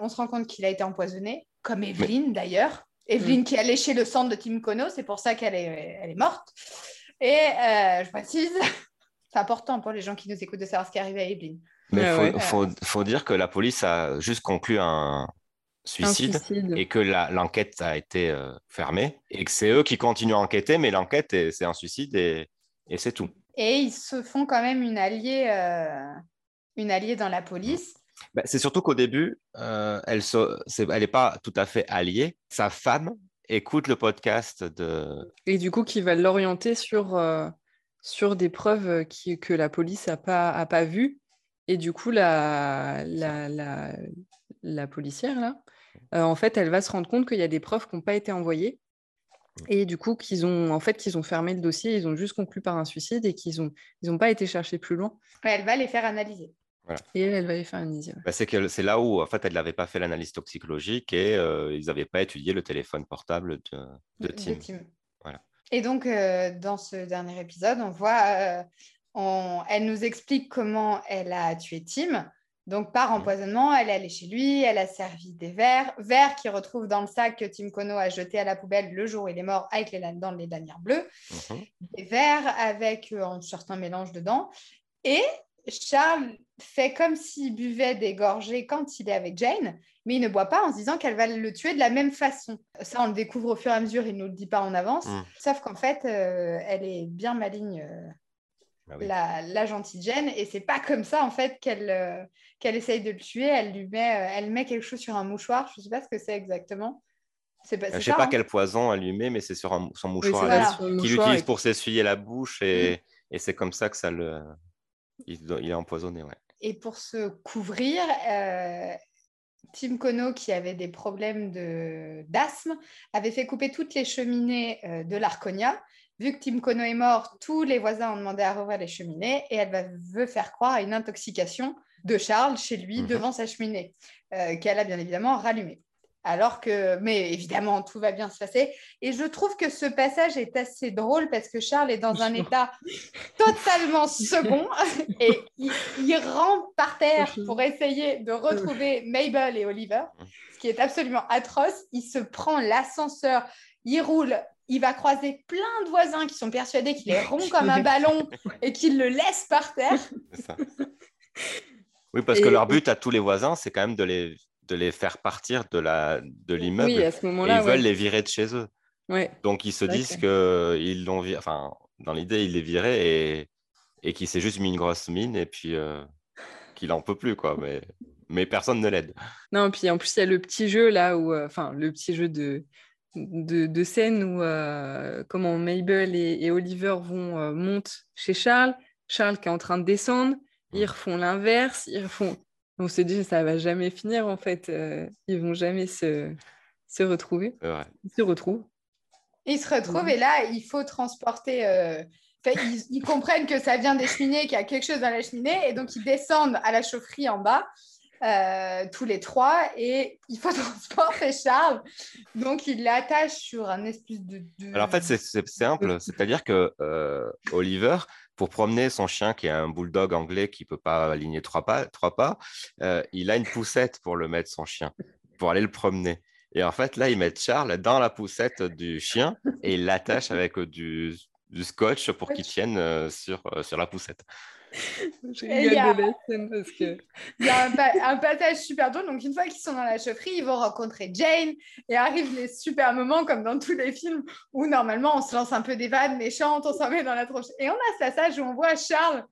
on se rend compte qu'il a été empoisonné, comme Evelyne d'ailleurs. Evelyne hmm. qui a léché le sang de Tim Kono, c'est pour ça qu'elle est, elle est morte. Et je précise, c'est important pour les gens qui nous écoutent de savoir ce qui est arrivé à Evelyn. Mais il faut, dire que la police a juste conclu un suicide, et que l'enquête a été euh, fermée et que c'est eux qui continuent à enquêter, mais l'enquête, c'est un suicide et, c'est tout. Et ils se font quand même une alliée, euh, une alliée dans la police. Bah, c'est surtout qu'au début, euh, elle n'est pas tout à fait alliée. Sa femme écoute le podcast de... Et du coup, qui va l'orienter sur sur des preuves euh, qui, que la police n'a pas, a pas vues. Et du coup, la, la, la, la policière, là, euh, en fait, elle va se rendre compte qu'il y a des preuves qui n'ont pas été envoyées. Et du coup, qu'ils ont, en fait, qu'ils ont fermé le dossier, ils ont juste conclu par un suicide et qu'ils n'ont ils ont pas été chercher plus loin. Elle va les faire analyser. Et elle, elle va aller faire ISI. Bah, c'est que c'est là où en fait elle n'avait pas fait l'analyse toxicologique et euh, ils n'avaient pas étudié le téléphone portable de, de Tim. Et donc euh, dans ce dernier épisode, on voit, euh, on- elle nous explique comment elle a tué Tim. Donc par Mhm. empoisonnement, elle est allée chez lui, elle a servi des verres, verres qu'il retrouve dans le sac que Tim Kono a jeté à la poubelle le jour où il est mort avec les, dans les lanières bleues. Mhm. des verres avec euh, un certain mélange dedans. Et Charles fait comme s'il buvait des gorgées quand il est avec Jane, mais il ne boit pas en se disant qu'elle va le tuer de la même façon. Ça, on le découvre au fur et à mesure, il ne nous le dit pas en avance. Mm. Sauf qu'en fait, euh, elle est bien maligne, euh, Ah oui. la, la gentille Jane, et c'est pas comme ça en fait qu'elle euh, qu'elle essaye de le tuer. Elle lui met, euh, elle met quelque chose sur un mouchoir. Je ne sais pas ce que c'est exactement. C'est pas, Je c'est sais ça, pas hein quel poison elle lui met, mais c'est sur un- son mouchoir qu'il utilise et- pour s'essuyer la bouche et, et c'est comme ça que ça le. Il est empoisonné, ouais. Et pour se couvrir, euh, Tim Kono, qui avait des problèmes de- d'asthme, avait fait couper toutes les cheminées euh, de l'Arconia. Vu que Tim Kono est mort, tous les voisins ont demandé à rouvrir les cheminées et elle va, veut faire croire à une intoxication de Charles chez lui Mhm. devant sa cheminée, euh, qu'elle a bien évidemment rallumée. Alors que, mais évidemment, tout va bien se passer. Et je trouve que ce passage est assez drôle parce que Charles est dans un état totalement second et il, il rampe par terre pour essayer de retrouver Mabel et Oliver, ce qui est absolument atroce. Il se prend l'ascenseur, il roule, il va croiser plein de voisins qui sont persuadés qu'il est rond comme un ballon et qu'il le laisse par terre. Ça. Oui, parce que leur but à tous les voisins, c'est quand même de les, de les faire partir de la de l'immeuble. Oui, à ce moment-là. ils ouais. veulent les virer de chez eux. Ouais. Donc ils se disent que- qu'ils l'ont viré, enfin, dans l'idée, il les virait et, et qu'il s'est juste mis une grosse mine et puis euh, qu'il en peut plus, quoi. Mais, mais personne ne l'aide. Non, puis en plus, il y a le petit jeu là où, euh, enfin, le petit jeu de, de, de scène où euh, comment Mabel et, et Oliver vont montent chez Charles. Charles qui est en train de descendre, ils Mm. refont l'inverse, ils refont. On se dit ça va jamais finir en fait. euh, ils vont jamais se, se retrouver. Ils se retrouvent. Ils se retrouvent et là, il faut transporter. euh, enfin, ils, ils comprennent que ça vient des cheminées, qu'il y a quelque chose dans la cheminée, et donc ils descendent à la chaufferie en bas, euh, tous les trois, et il faut transporter Charles. Donc ils l'attachent sur un espèce de. de- Alors en fait, c'est- c'est simple. C'est-à-dire que euh, Oliver, pour promener son chien qui est un bulldog anglais qui peut pas aligner trois pas, trois pas euh, il a une poussette pour le mettre, son chien, pour aller le promener. Et en fait, là, ils mettent Charles dans la poussette du chien et ils l'attachent avec du, du scotch pour qu'il tienne euh, sur, euh, sur la poussette. Je Et il y rigole a- de la scène parce que. Il y a un, pa- un passage super drôle. Donc, une fois qu'ils sont dans la chaufferie, ils vont rencontrer Jane et arrivent les super moments, comme dans tous les films, où normalement on se lance un peu des vannes méchantes, on s'en met dans la tronche. Et on a ce passage où on voit Charles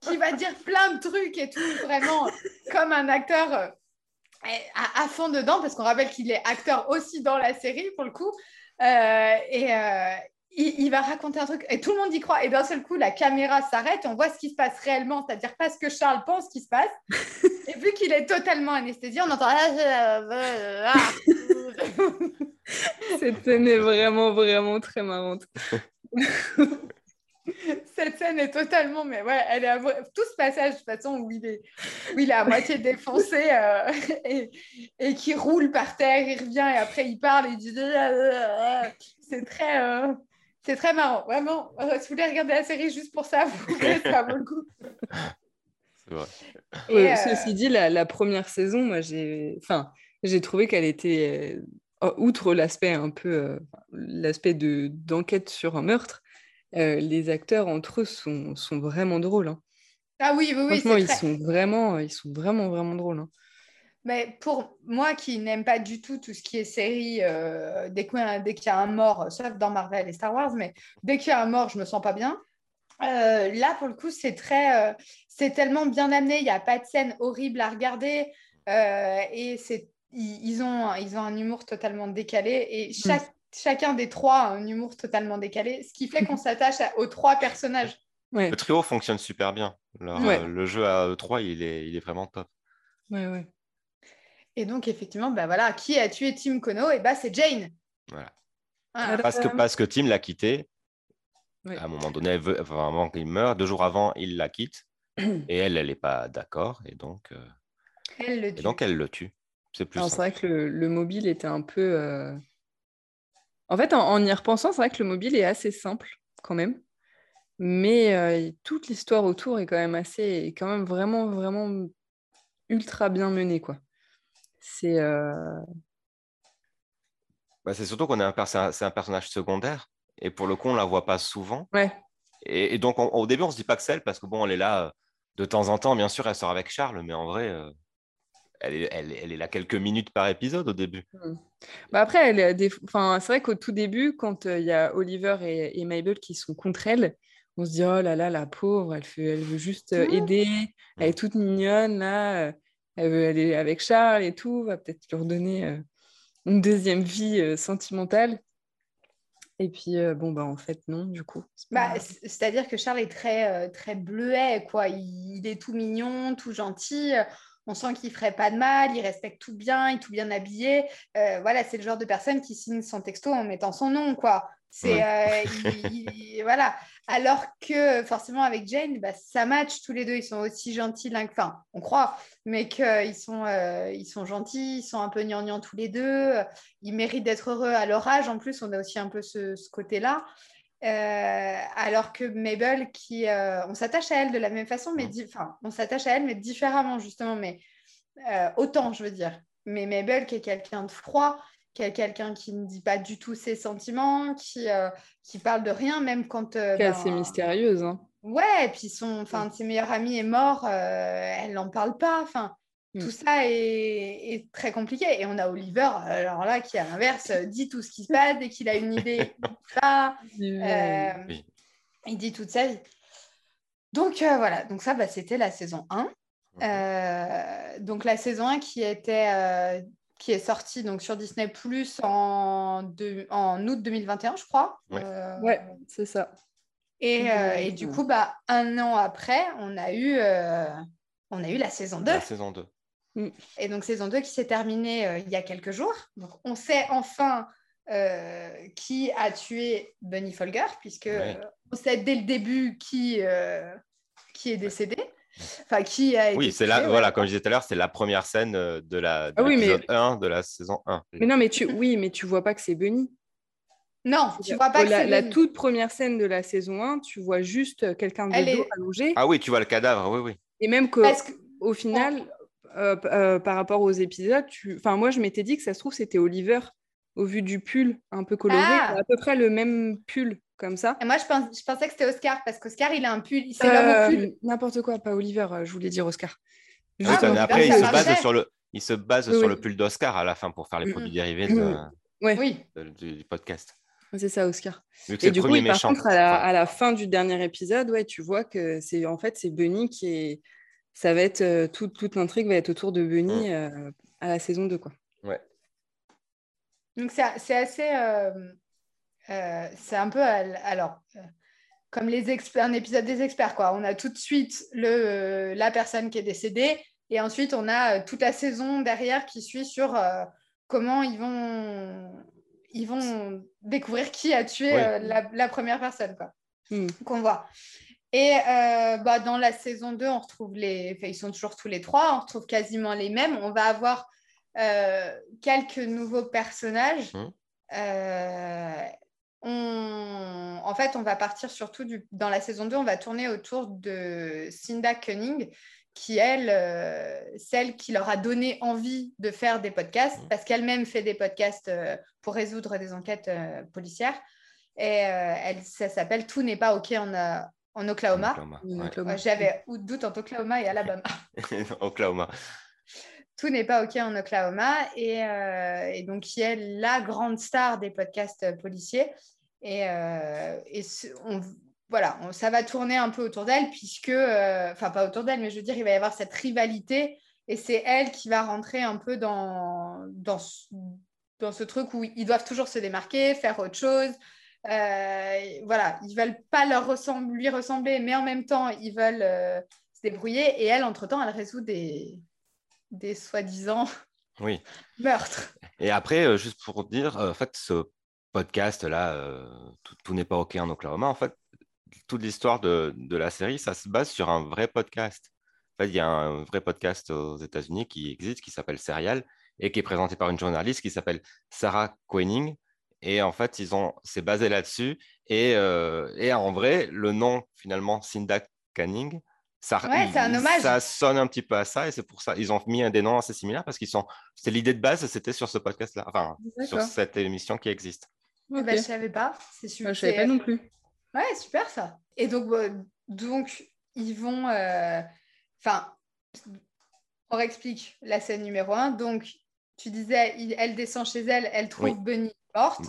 qui va dire plein de trucs et tout, vraiment comme un acteur euh, à, à fond dedans, parce qu'on rappelle qu'il est acteur aussi dans la série pour le coup. Euh, et euh, il, il va raconter un truc et tout le monde y croit. Et d'un seul coup, la caméra s'arrête et on voit ce qui se passe réellement, c'est-à-dire pas ce que Charles pense qui se passe. Et vu qu'il est totalement anesthésié, on entend. Cette scène est vraiment, vraiment très marrante. Cette scène est totalement, mais ouais, elle est à... tout ce passage de toute façon où il est, où il est à moitié défoncé euh, et, et qui roule par terre, il revient et après il parle et il dit c'est très, euh, c'est très marrant, vraiment. Si vous voulez regarder la série juste pour ça, vous pouvez, ça vaut le coup. C'est vrai. Et, Ouais, euh, Ceci dit, la, la première saison, moi, j'ai, enfin, j'ai trouvé qu'elle était, euh, outre l'aspect un peu, euh, l'aspect de d'enquête sur un meurtre, euh, les acteurs entre eux sont, sont vraiment drôles. hein. Ah oui, oui, oui, Franchement, ils très... sont vraiment, ils sont vraiment, vraiment drôles. hein. Mais pour moi qui n'aime pas du tout tout ce qui est série, euh, dès qu'il y, a- dès qu'il y a un mort, sauf dans Marvel et Star Wars, mais dès qu'il y a un mort, je me sens pas bien. Euh, là, pour le coup, c'est très, euh, c'est tellement bien amené. Il n'y a pas de scène horrible à regarder euh, et c'est, ils, ils ont, ils ont un humour totalement décalé et chaque, chacun des trois a un humour totalement décalé, ce qui fait qu'on s'attache à- aux trois personnages. Ouais, Le trio fonctionne super bien. Leur, Ouais. euh, le jeu à E3, il est, il est vraiment top. ouais, ouais. Et donc, effectivement, bah voilà, qui a tué Tim Kono? Et bah, c'est Jane. Voilà. Voilà. Parce que, Euh, parce que Tim l'a quitté. À un moment donné, elle veut- enfin, avant qu'il meure, deux jours avant, il la quitte. Et elle, elle n'est pas d'accord. Et donc, euh, Elle le et tue. donc, elle le tue. C'est plus C'est vrai que le, le mobile était un peu. euh, En fait, en, en y repensant, c'est vrai que le mobile est assez simple quand même. Mais euh, toute l'histoire autour est quand même assez. est quand même vraiment, vraiment ultra bien menée, quoi. C'est. euh, Bah, c'est surtout qu'on est un, c'est un personnage secondaire. Et pour le coup, on la voit pas souvent. Ouais, Et, et donc, on- au début, on se dit pas que c'est elle, parce que bon, elle est là euh, de temps en temps. Bien sûr, elle sort avec Charles, mais en vrai, euh, elle, est, elle, elle est là quelques minutes par épisode au début. Bah après, c'est vrai qu'au tout début, quand euh, il y a Oliver et, et Mabel qui sont contre elle, on se dit oh là là, la pauvre, elle, fait... elle veut juste euh, Mmh. aider, elle est toute mignonne là, elle veut aller avec Charles et tout, va peut-être lui redonner euh, une deuxième vie euh, sentimentale. Et puis, euh, bon, bah en fait, non, du coup. Bah, C'est-à-dire que Charles est très, euh, très bleuet, quoi. Il, il est tout mignon, tout gentil. On sent qu'il ferait pas de mal, il respecte tout bien, il est tout bien habillé. Euh, voilà, c'est le genre de personne qui signe son texto en mettant son nom, quoi. C'est euh, il- il- voilà. Alors que forcément avec Jane, bah, ça match tous les deux. Ils sont aussi gentils l'un que, enfin, on croit, mais qu'ils sont, euh, ils sont gentils, ils sont un peu gnangnans tous les deux. Ils méritent d'être heureux à leur âge. En plus, on a aussi un peu ce, ce côté-là. Euh, alors que Mabel, qui, euh, on s'attache à elle de la même façon, mais enfin, on s'attache à elle, mais différemment justement, mais euh, autant, je veux dire. Mais Mabel, qui est quelqu'un de froid, quelqu'un qui ne dit pas du tout ses sentiments, qui, euh, qui parle de rien, même quand. euh, qui est ben, assez mystérieuse. hein. Ouais, et puis son, enfin, ses meilleurs amis est mort, euh, elle n'en parle pas. Enfin, Mm. tout ça est, est très compliqué. Et on a Oliver, alors là, qui à l'inverse euh, dit tout ce qui se passe dès qu'il a une idée, il dit ça. Euh, Oui. Il dit toute sa vie. Donc euh, voilà, donc ça, bah, c'était la saison 1. Euh, donc la saison 1 qui, était, euh, qui est sortie donc, sur Disney Plus en, deux- en août 2021, je crois. Ouais. Euh, Ouais, c'est ça. et, euh, et du coup, bah, un an après, on a eu, euh, on a eu la saison 2. La saison 2. Et donc, saison 2 qui s'est terminée euh, il y a quelques jours. Donc, on sait enfin euh, qui a tué Bunny Folger, puisque Ouais. euh, on sait dès le début qui, euh, qui est décédé. Enfin, qui a été Oui, c'est là, ouais. voilà, comme je disais tout à l'heure, c'est la première scène euh, de la de Ah oui, mais- l'épisode 1 de la saison 1. Mais non, mais tu, oui, mais tu vois pas que c'est Bunny. Non, tu vois pas que la, c'est la toute première scène de la saison 1, tu vois juste euh, quelqu'un de dos est- allongé. Ah oui, tu vois le cadavre, oui, oui. Et même Parce que- au final, euh, euh, par rapport aux épisodes, tu... enfin, moi, je m'étais dit que ça se trouve, c'était Oliver, au vu du pull un peu coloré, Ah. à peu près le même pull, comme ça. Et moi, je, pense, je pensais que c'était Oscar, parce qu'Oscar, il a un pull, c'est Euh, l'homme pull. N'importe quoi, pas Oliver, euh, je voulais dire Oscar. Juste Ah, mais en- après, il se, base sur le, il se base Oui, sur le pull d'Oscar à la fin pour faire les produits dérivés de-. Oui. de- du, du podcast. C'est ça, Oscar. Vu que c'est Et du coup, par méchant. contre, à la, à la fin du dernier épisode, ouais, tu vois que c'est en fait c'est Bunny qui est. Ça va être euh, tout- toute l'intrigue va être autour de Bunny euh, à la saison 2, quoi. ouais. Donc, c'est c'est assez. euh, euh, c'est un peu. al- Alors, euh, comme les experts, un épisode des experts, quoi. On a tout de suite le, euh, la personne qui est décédée, et ensuite, on a toute la saison derrière qui suit sur euh, comment ils vont, ils vont découvrir qui a tué Oui. euh, la, la première personne, quoi. Hmm. Qu'on voit. Et euh, bah, dans la saison 2, on retrouve les. Enfin, ils sont toujours tous les trois, on retrouve quasiment les mêmes. On va avoir euh, quelques nouveaux personnages. Euh, on... En fait, on va partir surtout du... dans la saison 2, on va tourner autour de Cinda Cunning, qui elle, euh, celle qui leur a donné envie de faire des podcasts, Mhm. parce qu'elle-même fait des podcasts euh, pour résoudre des enquêtes euh, policières. Et euh, elle, ça s'appelle Tout n'est pas OK en, en Oklahoma. Oklahoma. Ouais. J'avais ou doute entre Oklahoma et Alabama. Oklahoma. Tout n'est pas OK en Oklahoma. Et, euh, et donc, qui est la grande star des podcasts euh, policiers. Et, euh, et ce- on- voilà, on- ça va tourner un peu autour d'elle, puisque, euh, enfin, pas autour d'elle, mais je veux dire, il va y avoir cette rivalité. Et c'est elle qui va rentrer un peu dans, dans, ce, dans ce truc où ils doivent toujours se démarquer, faire autre chose. Euh, voilà, ils veulent pas leur ressemble- lui ressembler, mais en même temps, ils veulent euh, se débrouiller. Et elle, entre-temps, elle résout des, des soi-disant Oui. meurtres. Et après, euh, juste pour dire, en fait, ce podcast-là, euh, tout, tout n'est pas OK en Oklahoma, en fait, toute l'histoire de, de la série, ça se base sur un vrai podcast. En fait, il y a un vrai podcast aux États-Unis qui existe, qui s'appelle Serial, et qui est présenté par une journaliste qui s'appelle Sarah Koenig. Et en fait, ils ont, c'est basé là-dessus. Et, euh, et, en vrai, le nom finalement Cinda Canning, ouais, ça sonne un petit peu à ça. Et c'est pour ça ils ont mis un des noms assez similaires parce qu'ils sont. C'est l'idée de base, c'était sur ce podcast-là, enfin sur cette émission qui existe. Okay. Eh ben, je savais pas. C'est super. je savais pas non plus. Ouais, super ça. Et donc, donc ils vont. euh, Enfin, on explique la scène numéro un. Donc, tu disais, il- elle descend chez elle, elle trouve Oui. Bunny morte. Mm.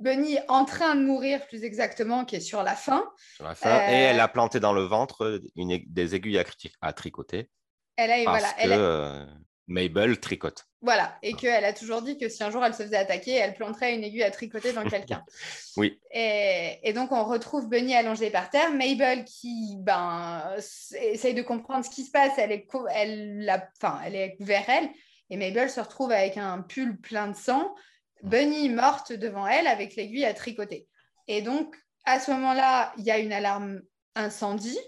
Bunny en train de mourir, plus exactement, qui est sur la fin. Sur la fin. Euh, Et elle a planté dans le ventre une, des aiguilles à, à tricoter Elle a, et parce voilà, que a- euh, Mabel tricote. Voilà, et qu'elle a toujours dit que si un jour elle se faisait attaquer, elle planterait une aiguille à tricoter dans quelqu'un. Oui. Et, et donc, on retrouve Bunny allongée par terre. Mabel qui ben, essaye de comprendre ce qui se passe. Elle est, elle, la- elle est vers elle. Et Mabel se retrouve avec un pull plein de sang. Bunny morte devant elle avec l'aiguille à tricoter. Et donc, à ce moment-là, il y a une alarme incendie.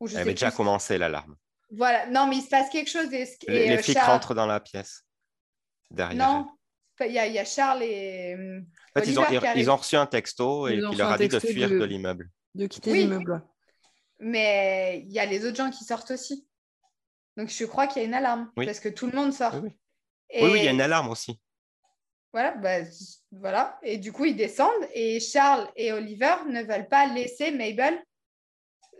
Où je Elle avait déjà commencé l'alarme. Voilà. Non, mais il se passe quelque chose. Et, Les, et, les euh, flics rentrent dans la pièce. Derrière. Non. Il y, a- il y a Charles et. euh, En fait, ils ont, ils, reçu un texto et Ils reçu leur a dit de fuir de- de l'immeuble. De quitter Oui. l'immeuble. Mais il y a les autres gens qui sortent aussi. Donc je crois qu'il y a une alarme Oui. parce que tout le monde sort. Oui, oui. Et Oui, oui, il y a une alarme aussi. Voilà, bah, voilà. Et du coup, ils descendent et Charles et Oliver ne veulent pas laisser Mabel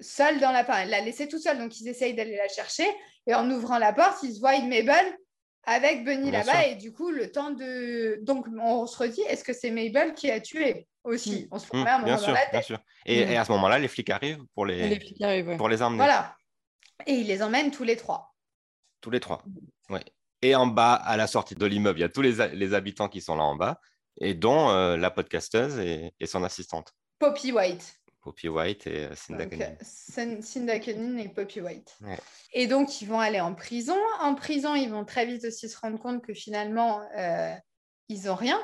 seule dans la. Enfin, elle l'a laissée tout seule, donc ils essayent d'aller la chercher. Et en ouvrant la porte, ils se voient une Mabel avec Bunny là-bas. Et du coup, le temps de. Donc on se redit, est-ce que c'est Mabel qui a tué aussi? On se remet un bien moment dans sûr, la bien tête. sûr. Et, Mm. et à ce moment-là, les flics arrivent pour Les les, flics arrivent, ouais. pour les emmener. Voilà. Et ils les emmènent tous les trois. Tous les trois. Ouais. Et en bas, à la sortie de l'immeuble, il y a tous les, les habitants qui sont là en bas, et dont euh, la podcasteuse et, et son assistante, Poppy White. Poppy White et Cinda Cin- Cinda Canning et Poppy White. Ouais. Et donc, ils vont aller en prison. En prison, ils vont très vite aussi se rendre compte que finalement, euh, ils n'ont rien.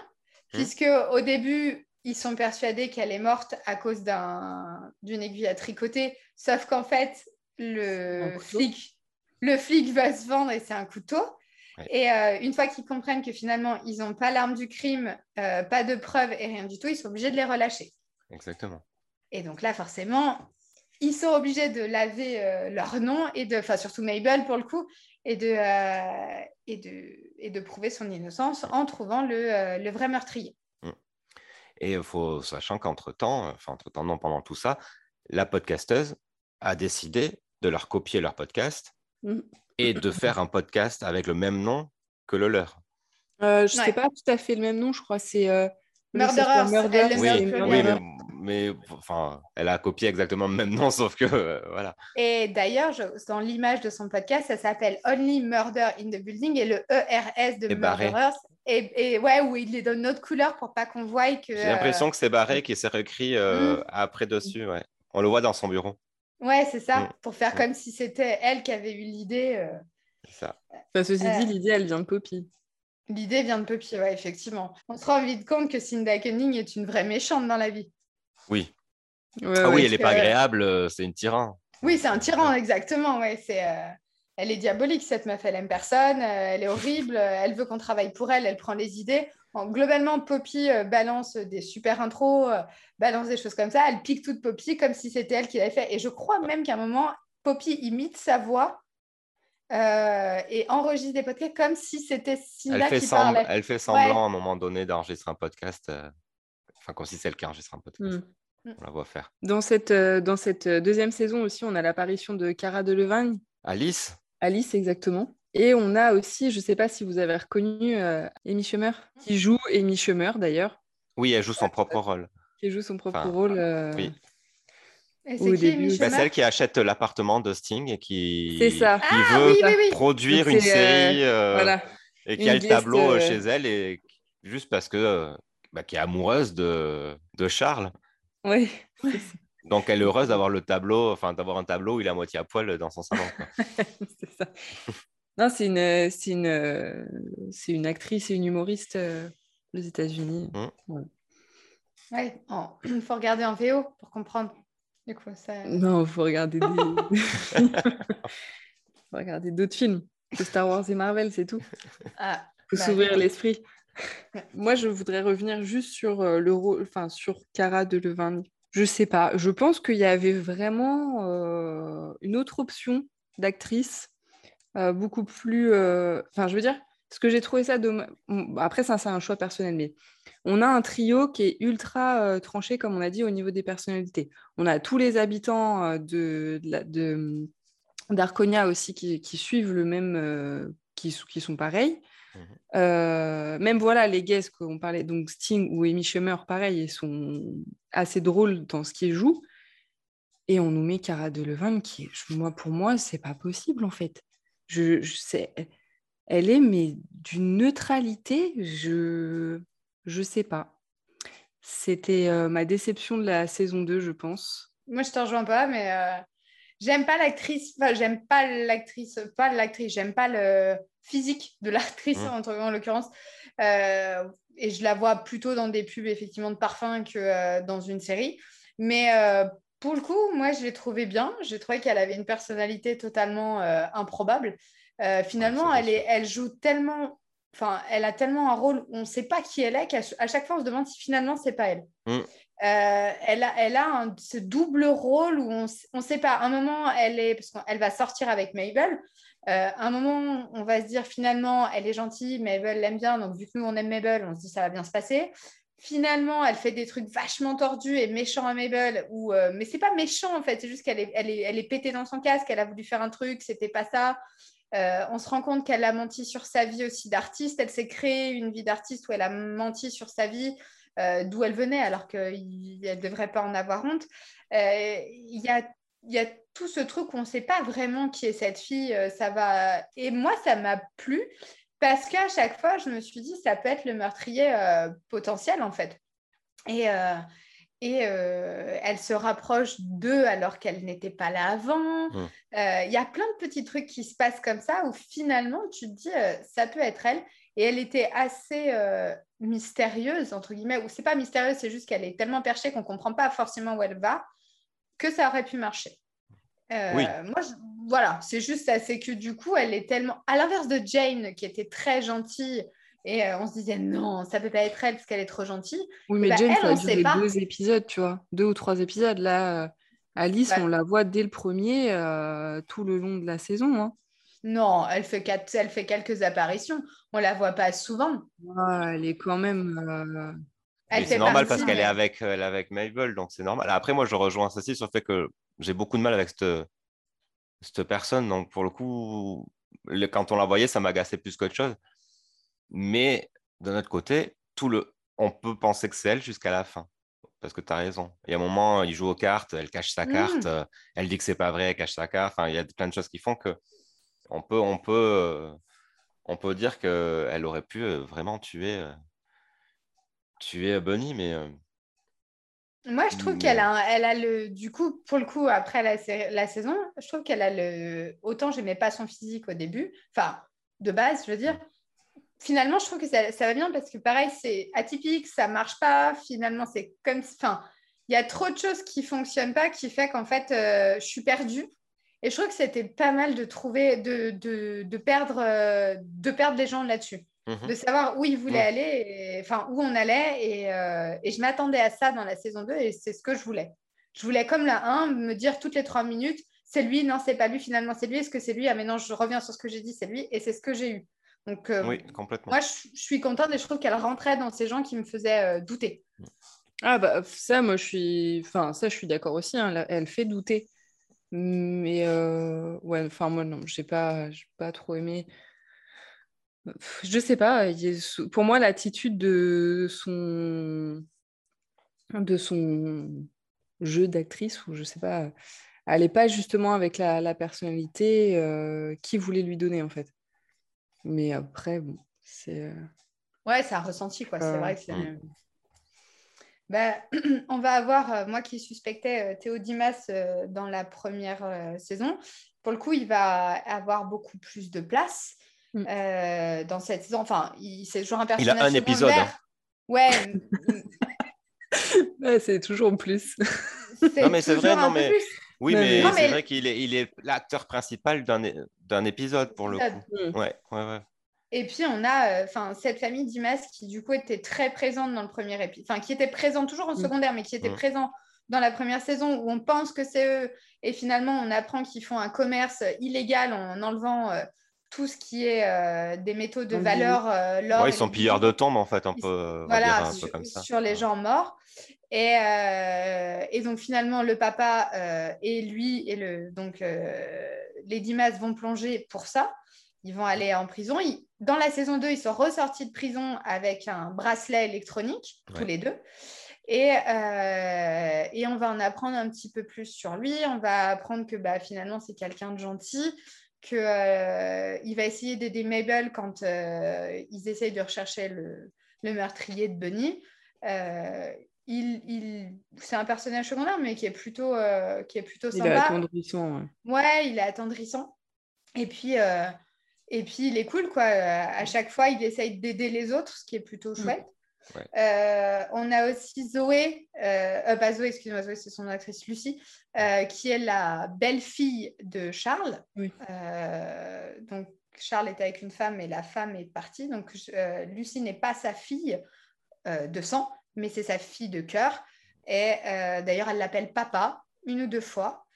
Puisque au début, ils sont persuadés qu'elle est morte à cause d'un- d'une aiguille à tricoter. Sauf qu'en fait, le flic, le flic va se vendre et c'est un couteau. Ouais. Et euh, une fois qu'ils comprennent que finalement, ils n'ont pas l'arme du crime, euh, pas de preuves et rien du tout, ils sont obligés de les relâcher. Exactement. Et donc là, forcément, ils sont obligés de laver euh, leur nom, et de, enfin surtout Mabel pour le coup, et de, euh, et de, et de prouver son innocence en trouvant le, euh, le vrai meurtrier. Et il faut, sachant qu'entre-temps, enfin entre-temps, non, pendant tout ça, la podcasteuse a décidé de leur copier leur podcast Mm. et de faire un podcast avec le même nom que le leur. Euh, je Ouais. sais pas tout à fait le même nom, je crois. C'est euh, Murderers, Murder, Oui, oui, mais, mais, enfin, elle a copié exactement le même nom, sauf que euh, voilà. Et d'ailleurs, dans l'image de son podcast, ça s'appelle Only Murder in the Building et le ERS de Est barré. Murderers. Et, et ouais, où il les donne notre couleur pour pas qu'on voie que. J'ai l'impression que c'est Barré qui s'est réécrit euh, Mm. après dessus. Ouais. On le voit dans son bureau. euh, Ouais, c'est ça, Mm. pour faire Mm. comme si c'était elle qui avait eu l'idée. euh. C'est ça. Enfin, ceci Euh. dit, l'idée, elle vient de Poppy. L'idée vient de Poppy, ouais, effectivement. On se rend vite compte que Cinda Canning est une vraie méchante dans la vie. Oui. Ouais, ah oui, elle n'est pas que- agréable, euh, c'est une tyran. Oui, c'est un tyran, exactement. Ouais, c'est, euh, Elle est diabolique, cette meuf. Elle aime personne, euh, elle est horrible, euh, elle veut qu'on travaille pour elle, elle prend les idées. En- globalement, Poppy euh, balance des super intros, euh, balance des choses comme ça. Elle pique toute Poppy comme si c'était elle qui l'avait fait. Et je crois même qu'à un moment, Poppy imite sa voix euh, et enregistre des podcasts comme si c'était Elle Cinda fait, qui parlait. elle fait semblant à un moment donné d'enregistrer un podcast. euh, Enfin, comme si c'est elle qui enregistre un podcast. Mm. On la voit faire. Dans cette, euh, dans cette euh, deuxième saison aussi, on a l'apparition de Cara Delevingne, Alice Alice exactement. Et on a aussi, je ne sais pas si vous avez reconnu euh, Amy Schumer, qui joue Amy Schumer d'ailleurs, Oui, elle joue son propre rôle. qui joue son propre Enfin, rôle. euh, oui. C'est qui, Bah, celle qui achète l'appartement de Sting et qui, C'est ça. qui Ah, veut oui, oui, oui. produire Donc, une euh, série euh, Voilà. et qui une a le tableau chez elle et juste parce que bah, qui est amoureuse de, de Charles. Oui. Donc elle est heureuse d'avoir le tableau, enfin d'avoir un tableau où il est à moitié à poil dans son salon. c'est ça. Non, c'est une, c'est une, c'est une actrice et une humoriste euh, aux États-Unis. Mm. Ouais, il faut regarder en VO pour comprendre. Du coup, ça... Non, il faut regarder des... faut regarder d'autres films que Star Wars et Marvel, c'est tout. Ah, faut bah, s'ouvrir l'esprit. Moi, je voudrais revenir juste sur euh, le rôle, enfin sur Cara de Levani. Je sais pas. Je pense qu'il y avait vraiment euh, une autre option d'actrice, euh, beaucoup plus. Enfin, je veux dire, ce que j'ai trouvé ça dommage. Après, ça, c'est un choix personnel, mais on a un trio qui est ultra tranché, comme on a dit, au niveau des personnalités. On a tous les habitants de, d'Arconia aussi qui, suivent le même, qui sont pareils. Euh, même voilà, les guests qu'on parlait, donc Sting ou Amy Schumer, pareil, ils sont assez drôles dans ce qu'ils jouent. Et on nous met Cara Delevingne qui, moi, pour moi, c'est pas possible en fait. Je, sais, elle est mais d'une neutralité, je, je sais pas. C'était euh, ma déception de la saison 2, je pense. Moi, je te rejoins pas, mais euh, j'aime pas l'actrice. J'aime pas l'actrice, pas l'actrice. J'aime pas le physique de l'actrice Mm. entre en l'occurrence. Euh, et je la vois plutôt dans des pubs effectivement de parfum que euh, dans une série. Mais euh, pour le coup, moi, je l'ai trouvée bien. J'ai trouvé qu'elle avait une personnalité totalement improbable. Finalement, elle, est, elle joue tellement. Enfin, elle a tellement un rôle où on ne sait pas qui elle est qu'à ch- à chaque fois, on se demande si finalement, c'est pas elle. Mm. Euh, elle a, elle a un- ce double rôle où on ne sait pas. Un moment, elle est parce qu'elle va sortir avec Mabel. Euh, un moment, on va se dire finalement, elle est gentille, Mabel l'aime bien. Donc, vu que nous, on aime Mabel, on se dit ça va bien se passer. Finalement, elle fait des trucs vachement tordus et méchants à Mabel. Ou, euh, mais c'est pas méchant en fait, c'est juste qu'elle est, elle est, elle est pétée dans son casque. Elle a voulu faire un truc, c'était pas ça. Euh, on se rend compte qu'elle a menti sur sa vie aussi d'artiste. Elle s'est créée une vie d'artiste où elle a menti sur sa vie, d'où elle venait, alors qu'elle ne devrait pas en avoir honte. Il y, a, il y a tout ce truc où on ne sait pas vraiment qui est cette fille. euh, ça va... Et moi, ça m'a plu parce qu'à chaque fois, je me suis dit, ça peut être le meurtrier euh, potentiel, en fait. Et, euh, et euh, elle se rapproche d'eux alors qu'elle n'était pas là avant. Mm. Euh, Il y a plein de petits trucs qui se passent comme ça où finalement, tu te dis, ça peut être elle. Et elle était assez mystérieuse, entre guillemets, ou c'est pas mystérieuse, c'est juste qu'elle est tellement perchée qu'on comprend pas forcément où elle va, que ça aurait pu marcher. Euh, Oui. Moi, je- voilà, c'est juste ça, c'est que du coup, elle est tellement... À l'inverse de Jane, qui était très gentille, et euh, on se disait, non, ça peut pas être elle parce qu'elle est trop gentille. Oui, mais Bah, Jane, elle, ça a duré pas. deux épisodes, tu vois. Deux ou trois épisodes. Là, euh, Alice, on la voit dès le premier, euh, tout le long de la saison. hein. Non, elle fait, quatre- elle fait quelques apparitions. On la voit pas souvent. Ah, elle est quand même... c'est normal partie, parce qu'elle mais- est avec, euh, elle est avec Mabel, donc c'est normal. Après, moi, je rejoins Cécile sur le fait que j'ai beaucoup de mal avec cette, cette personne. Donc, pour le coup, le- quand on la voyait, ça m'agaçait plus qu'autre chose. Mais d'un autre côté, tout le... on peut penser que c'est elle jusqu'à la fin. Parce que tu as raison. Il y a un moment, il joue aux cartes, elle cache sa Mm. carte, euh, elle dit que c'est pas vrai, elle cache sa carte. Enfin, il y a plein de choses qui font que on peut, on peut, euh, on peut dire qu'elle aurait pu vraiment tuer, euh, tuer Bunny, mais euh, Moi, je trouve Mais- qu'elle a, elle a le. Du coup, pour le coup, après la, saison, je trouve qu'elle a le. Autant j'aimais pas son physique au début, enfin, de base, je veux dire. Finalement, je trouve que ça, ça va bien parce que, pareil, c'est atypique, ça marche pas. Finalement, c'est comme. Enfin, il y a trop de choses qui fonctionnent pas qui fait qu'en fait, euh, je suis perdue. Et je trouve que c'était pas mal de trouver, de, de, de perdre, euh, de perdre les gens là-dessus mhm. de savoir où ils voulaient Ouais. aller, et- enfin où on allait. Et, euh, et je m'attendais à ça dans la saison 2 et c'est ce que je voulais. Je voulais, comme la 1, me dire toutes les trois minutes, c'est lui, non, c'est pas lui, finalement c'est lui, est-ce que c'est lui? Ah mais non, je reviens sur ce que j'ai dit, c'est lui, et c'est ce que j'ai eu. Donc euh, oui, complètement. moi, je, je suis contente et je trouve qu'elle rentrait dans ces gens qui me faisaient euh, douter. Ah bah ça, moi je suis, enfin ça je suis d'accord aussi. hein, là, Elle fait douter, mais euh, ouais, enfin moi non, j'ai pas, j'ai pas trop aimé. Je sais pas. a Pour moi, l'attitude de son, de son jeu d'actrice ou je sais pas, elle est pas justement avec la, la personnalité euh, qu'il voulait lui donner en fait. Mais après, bon, c'est. euh, Ouais, c'est un ressenti, quoi. C'est Euh, vrai que c'est. Bah, on va avoir, euh, moi qui suspectais euh, Théo Dimas euh, dans la première euh, saison, pour le coup, il va avoir beaucoup plus de place Mm. euh, dans cette saison. Enfin, il- c'est toujours un Il a personnage un épisode, secondaire. Ouais, c'est toujours plus. Non, mais c'est vrai, non, mais- plus. Oui, Non, mais, mais- Non, c'est mais- vrai qu'il est, il est l'acteur principal d'un épisode pour le coup. Mm. Ouais, ouais, ouais. Et puis on a enfin cette famille Dimas qui du coup était très présente dans le premier épisode, enfin qui était présente toujours en Mm. secondaire, mais qui était Mm. présent dans la première saison où on pense que c'est eux et finalement on apprend qu'ils font un commerce illégal en enlevant euh, tout ce qui est euh, des métaux de valeur, euh, l'or. Ouais, et ils sont bijoux. de tombes en fait, un peu, voilà, dire un peu sur, comme ça. sur les gens morts. Et, euh, et donc finalement, le papa euh, et lui et le, donc, euh, les Dimas vont plonger pour ça. Ils vont aller en prison. Ils- dans la saison 2, ils sont ressortis de prison avec un bracelet électronique, tous les deux. Et, euh, et on va en apprendre un petit peu plus sur lui. On va apprendre que bah, finalement, c'est quelqu'un de gentil, qu'il va essayer d'aider Mabel quand euh, ils essayent de rechercher le, le meurtrier de Bunny. Euh, il, il- c'est un personnage secondaire, mais qui est plutôt, euh, qui est plutôt Il est sympa. attendrissant. ouais. Ouais, il est attendrissant. Et puis, euh, et puis il est cool, quoi. Euh, À chaque fois, il essaye d'aider les autres, ce qui est plutôt chouette. Ouais. Euh, on a aussi Zoé, euh, euh, pas Zoé, excuse-moi, Zoé, c'est son actrice Lucie, euh, qui est la belle-fille de Charles. Oui. Euh, donc, Charles était avec une femme et la femme est partie. Donc, euh, Lucie n'est pas sa fille euh, de sang, mais c'est sa fille de cœur. Et euh, d'ailleurs, elle l'appelle papa une ou deux fois.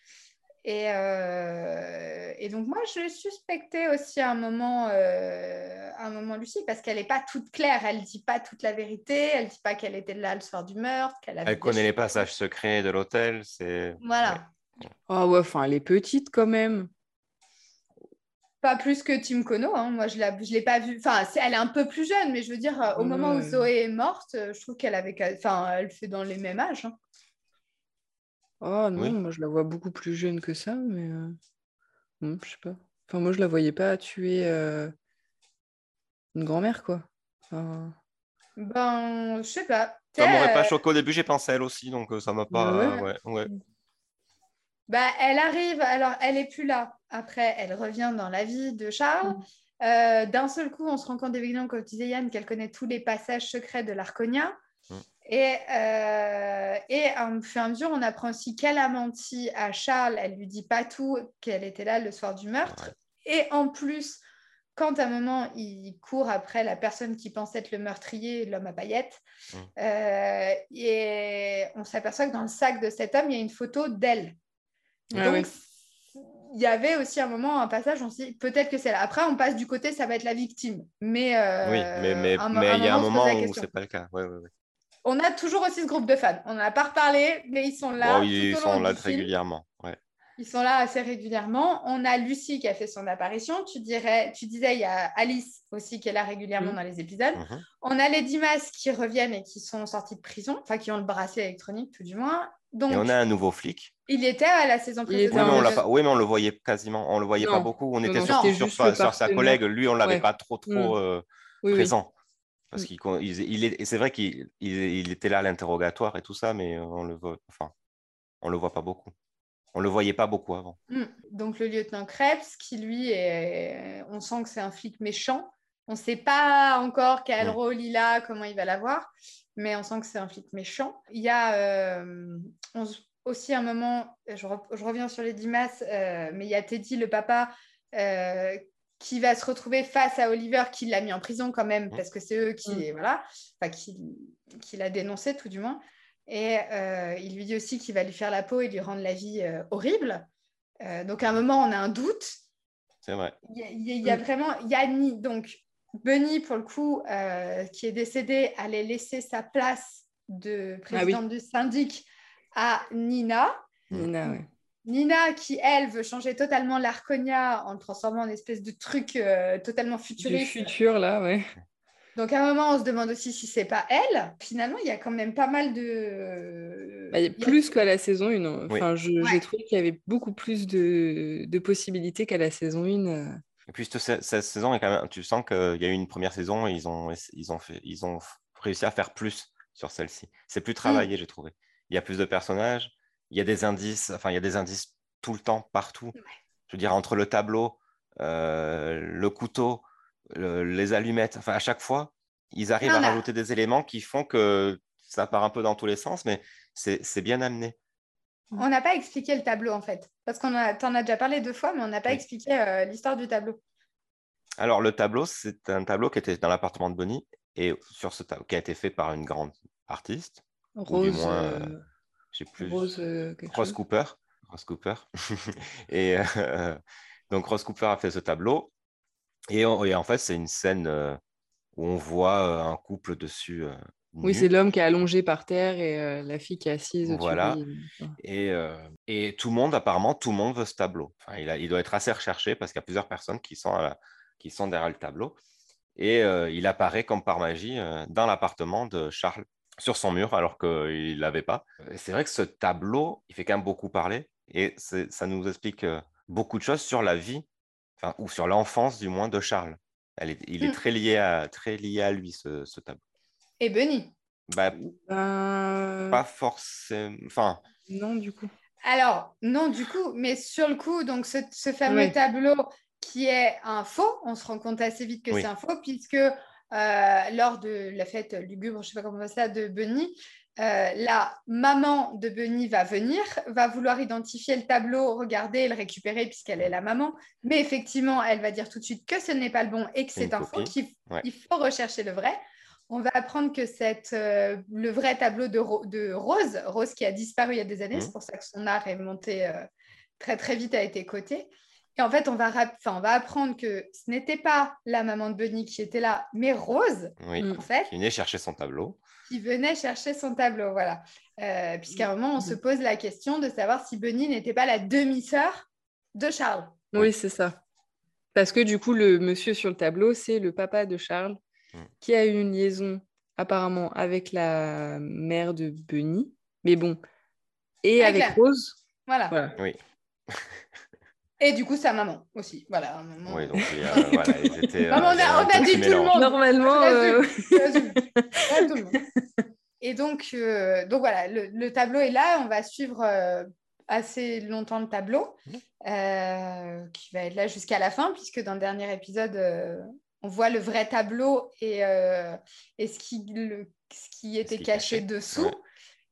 Et, euh, et donc, moi, je suspectais aussi à un moment, euh, à un moment Lucie, parce qu'elle n'est pas toute claire. Elle ne dit pas toute la vérité. Elle ne dit pas qu'elle était là le soir du meurtre. qu'elle a vu Elle connaît les passages secrets de l'hôtel, c'est. Voilà. Ah ouais, enfin, elle est petite quand même. Pas plus que Tim Kono. hein. Moi, je ne l'ai pas vue. Enfin, elle est un peu plus jeune, mais je veux dire, euh, au moment où. Zoé est morte, je trouve qu'elle avait. Enfin, elle fait dans les mêmes âges. hein. Oh non, Oui. moi je la vois beaucoup plus jeune que ça, mais euh, hmm, je sais pas. Enfin, moi je la voyais pas tuer euh, une grand-mère, quoi. Enfin, Ben, je sais pas. Ça m'aurait pas choqué au début, j'ai pensé à elle aussi, donc euh, ça m'a pas. Ouais. ouais, ouais. Bah, elle arrive, alors elle est plus là. Après, elle revient dans la vie de Charles. Mm. Euh, D'un seul coup, on se rend compte évidemment, comme disait Yann, qu'elle connaît tous les passages secrets de l'Arconia. Et, euh, et au fur et à mesure, on apprend aussi qu'elle a menti à Charles. Elle lui dit pas tout, qu'elle était là le soir du meurtre. Et en plus, quand à un moment, il court après la personne qui pense être le meurtrier, l'homme à paillettes, Mm. euh, et on s'aperçoit que dans le sac de cet homme, il y a une photo d'elle. Ah Donc, il y avait aussi un moment, un passage, on s'est dit peut-être que c'est là. Après, on passe du côté, ça va être la victime. Mais, euh, Oui, mais mais un- mais il y a un se moment où c'est pas le cas. Ouais, ouais, ouais. On a toujours aussi ce groupe de fans. On n'en a pas reparlé, mais ils sont là. Bon, ils sont là régulièrement. Ouais. Ils sont là assez régulièrement. On a Lucie qui a fait son apparition. Tu, dirais, tu disais, il y a Alice aussi qui est là régulièrement Mhm. dans les épisodes. Mhm. On a les Dimas qui reviennent et qui sont sortis de prison, enfin qui ont le bracelet électronique tout du moins. Donc, Et on a un nouveau flic. il était à la saison Oui, mais précédente. on pas... oui, mais on le voyait quasiment. On le voyait pas beaucoup. On Non, était non, sur, sa- sur collègue. Lui, on l'avait Ouais. pas trop, trop Mm. euh, oui, oui. présent. Parce Mm. qu'il il, c'est vrai qu'il il, il était là à l'interrogatoire et tout ça, mais on le voit, enfin, on le voit pas beaucoup. On le voyait pas beaucoup avant. Mm. Donc le lieutenant Krebs, qui lui est, on sent que c'est un flic méchant. On ne sait pas encore quel Mm. rôle il a, comment il va l'avoir, mais on sent que c'est un flic méchant. Il y a euh, on aussi un moment, je, re- je reviens sur les Dimas, euh, mais il y a Teddy, le papa, euh, qui va se retrouver face à Oliver, qui l'a mis en prison quand même, Mm. parce que c'est eux qui, voilà, enfin, qui, qui l'a dénoncé tout du moins. Et euh, il lui dit aussi qu'il va lui faire la peau et lui rendre la vie euh, horrible. Euh, donc à un moment, on a un doute. C'est vrai. Il y a, il y a- il y a vraiment Yanni, donc Bunny, pour le coup, euh, qui est décédé, allait laisser sa place de présidente du syndic à Nina. Nina, ouais. Nina, qui elle veut changer totalement l'Arconia en le transformant en espèce de truc euh, totalement Du futuriste. futur, là, ouais. Donc à un moment, on se demande aussi si c'est pas elle. Finalement, il y a quand même pas mal de. Bah, il y a il y a- plus qu'à la saison 1. hein. Oui. Enfin, je- j'ai Ouais. trouvé qu'il y avait beaucoup plus de, de possibilités qu'à la saison 1. euh. Et puis cette, cette saison est quand même. Tu sens qu'il y a eu une première saison et ils ont, ils ont, fait, ils ont réussi à faire plus sur celle-ci. C'est plus travaillé, j'ai trouvé. Il y a plus de personnages, il y a des indices, enfin, il y a des indices tout le temps, partout. Je veux dire, entre le tableau, euh, le couteau, le- les allumettes, enfin, à chaque fois, ils arrivent Non, à rajouter des éléments qui font que ça part un peu dans tous les sens, mais c'est bien amené. On n'a pas expliqué le tableau en fait, parce qu'on a, en as déjà parlé deux fois, mais on n'a pas expliqué euh, l'histoire du tableau. Alors le tableau, c'est un tableau qui était dans l'appartement de Bonnie et sur ce tableau qui a été fait par une grande artiste, Rose, ou du moins, euh, je sais plus, Rose, euh. Rose Cooper. Rose Cooper. et euh, donc Rose Cooper a fait ce tableau et, on- et en fait c'est une scène euh, où on voit euh, un couple dessus. Oui, c'est l'homme qui est allongé par terre et la fille qui est assise au-dessus Voilà. Et, et tout le monde, apparemment, tout le monde veut ce tableau. Enfin, il, a- il doit être assez recherché parce qu'il y a plusieurs personnes qui sont, à la- qui sont derrière le tableau. Et il apparaît comme par magie dans l'appartement de Charles, sur son mur, alors qu'il ne l'avait pas. C'est vrai que ce tableau, il fait quand même beaucoup parler. Et ça nous explique euh, beaucoup de choses sur la vie, enfin, ou sur l'enfance du moins de Charles. Elle est- il est Mm. très lié à, très lié à lui, ce, ce tableau. Et Bunny. Bah, Ben, pas forcément. Enfin, Non, du coup. Alors, non, du coup, mais sur le coup, donc ce, ce fameux Oui. tableau qui est un faux, on se rend compte assez vite que Oui. c'est un faux, puisque euh, lors de la fête lugubre, je ne sais pas comment on ça, de Bunny, euh, la maman de Bunny va venir, va vouloir identifier le tableau, regarder et le récupérer puisqu'elle est la maman. Mais effectivement, elle va dire tout de suite que ce n'est pas le bon et que C'est un faux, qu'il Ouais. faut rechercher le vrai. On va apprendre que cette, euh, le vrai tableau de, Ro- de Rose, Rose qui a disparu il y a des années, Mhm. c'est pour ça que son art est monté euh, très très vite, a été coté. Et en fait, on va, rap- enfin, on va apprendre que ce n'était pas la maman de Bunny qui était là, mais Rose, oui. Mm. en fait, Il venait chercher son tableau. qui venait chercher son tableau. Voilà. Euh, Puisqu'à un moment, on se pose la question de savoir si Bunny n'était pas la demi-sœur de Charles. Oui, c'est ça. Parce que du coup, le monsieur sur le tableau, c'est le papa de Charles, Mm. qui a eu une liaison apparemment avec la mère de Bunny. Mais bon. Et Avec avec la- Rose. Voilà. Voilà. Oui. Et du coup, sa maman aussi. Voilà. un moment. Oui, donc il y a- voilà, ils étaient, Non, mais on a- on dit tout le monde. Normalement, euh, tout le monde. Et donc, euh, donc voilà, le, le tableau est là. On va suivre euh, assez longtemps le tableau, euh, qui va être là jusqu'à la fin, puisque dans le dernier épisode, euh, on voit le vrai tableau et, euh, et ce, qui, le- ce qui était caché, caché. dessous. Ouais.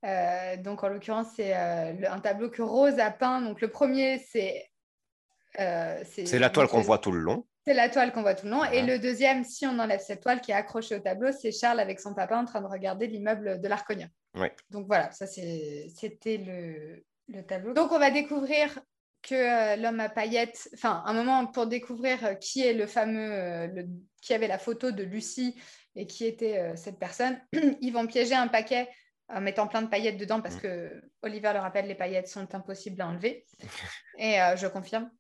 Euh, donc, en l'occurrence, c'est euh, un tableau que Rose a peint. Donc, le premier, c'est. Euh, C'est la toile qu'on voit tout le long. c'est la toile qu'on voit tout le long. Et le deuxième, si on enlève cette toile qui est accrochée au tableau, c'est Charles avec son papa en train de regarder l'immeuble de l'Arconia. Ouais. Donc voilà, ça c'était le, le tableau. Donc on va découvrir que euh, l'homme à paillettes, enfin un moment pour découvrir euh, qui est le fameux, le- qui avait la photo de Lucie et qui était cette personne, ils vont piéger un paquet en mettant plein de paillettes dedans parce Mhm. que Oliver le rappelle, les paillettes sont impossibles à enlever. Et euh, je confirme.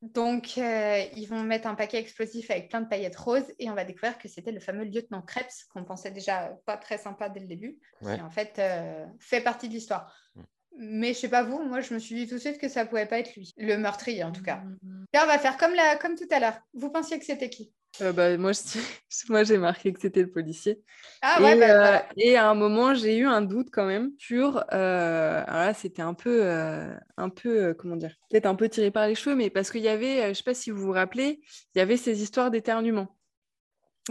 Donc, euh, ils vont mettre un paquet explosif avec plein de paillettes roses et on va découvrir que c'était le fameux lieutenant Krebs qu'on pensait déjà pas très sympa dès le début, Ouais. qui en fait euh, fait partie de l'histoire. Mm. Mais je sais pas vous, moi je me suis dit tout de suite que ça pouvait pas être lui, le meurtrier en tout cas. Mm. Là, on va faire comme, la, comme tout à l'heure. Vous pensiez que c'était qui? Euh, bah, moi, je- moi, j'ai marqué que c'était le policier. Ah ouais, et, bah, euh, voilà. et à un moment, j'ai eu un doute quand même sur. euh, alors là, c'était un peu, euh, un peu, euh, comment dire, peut-être un peu tiré par les cheveux, mais parce qu'il y avait, je sais pas si vous vous rappelez, il y avait ces histoires d'éternuement.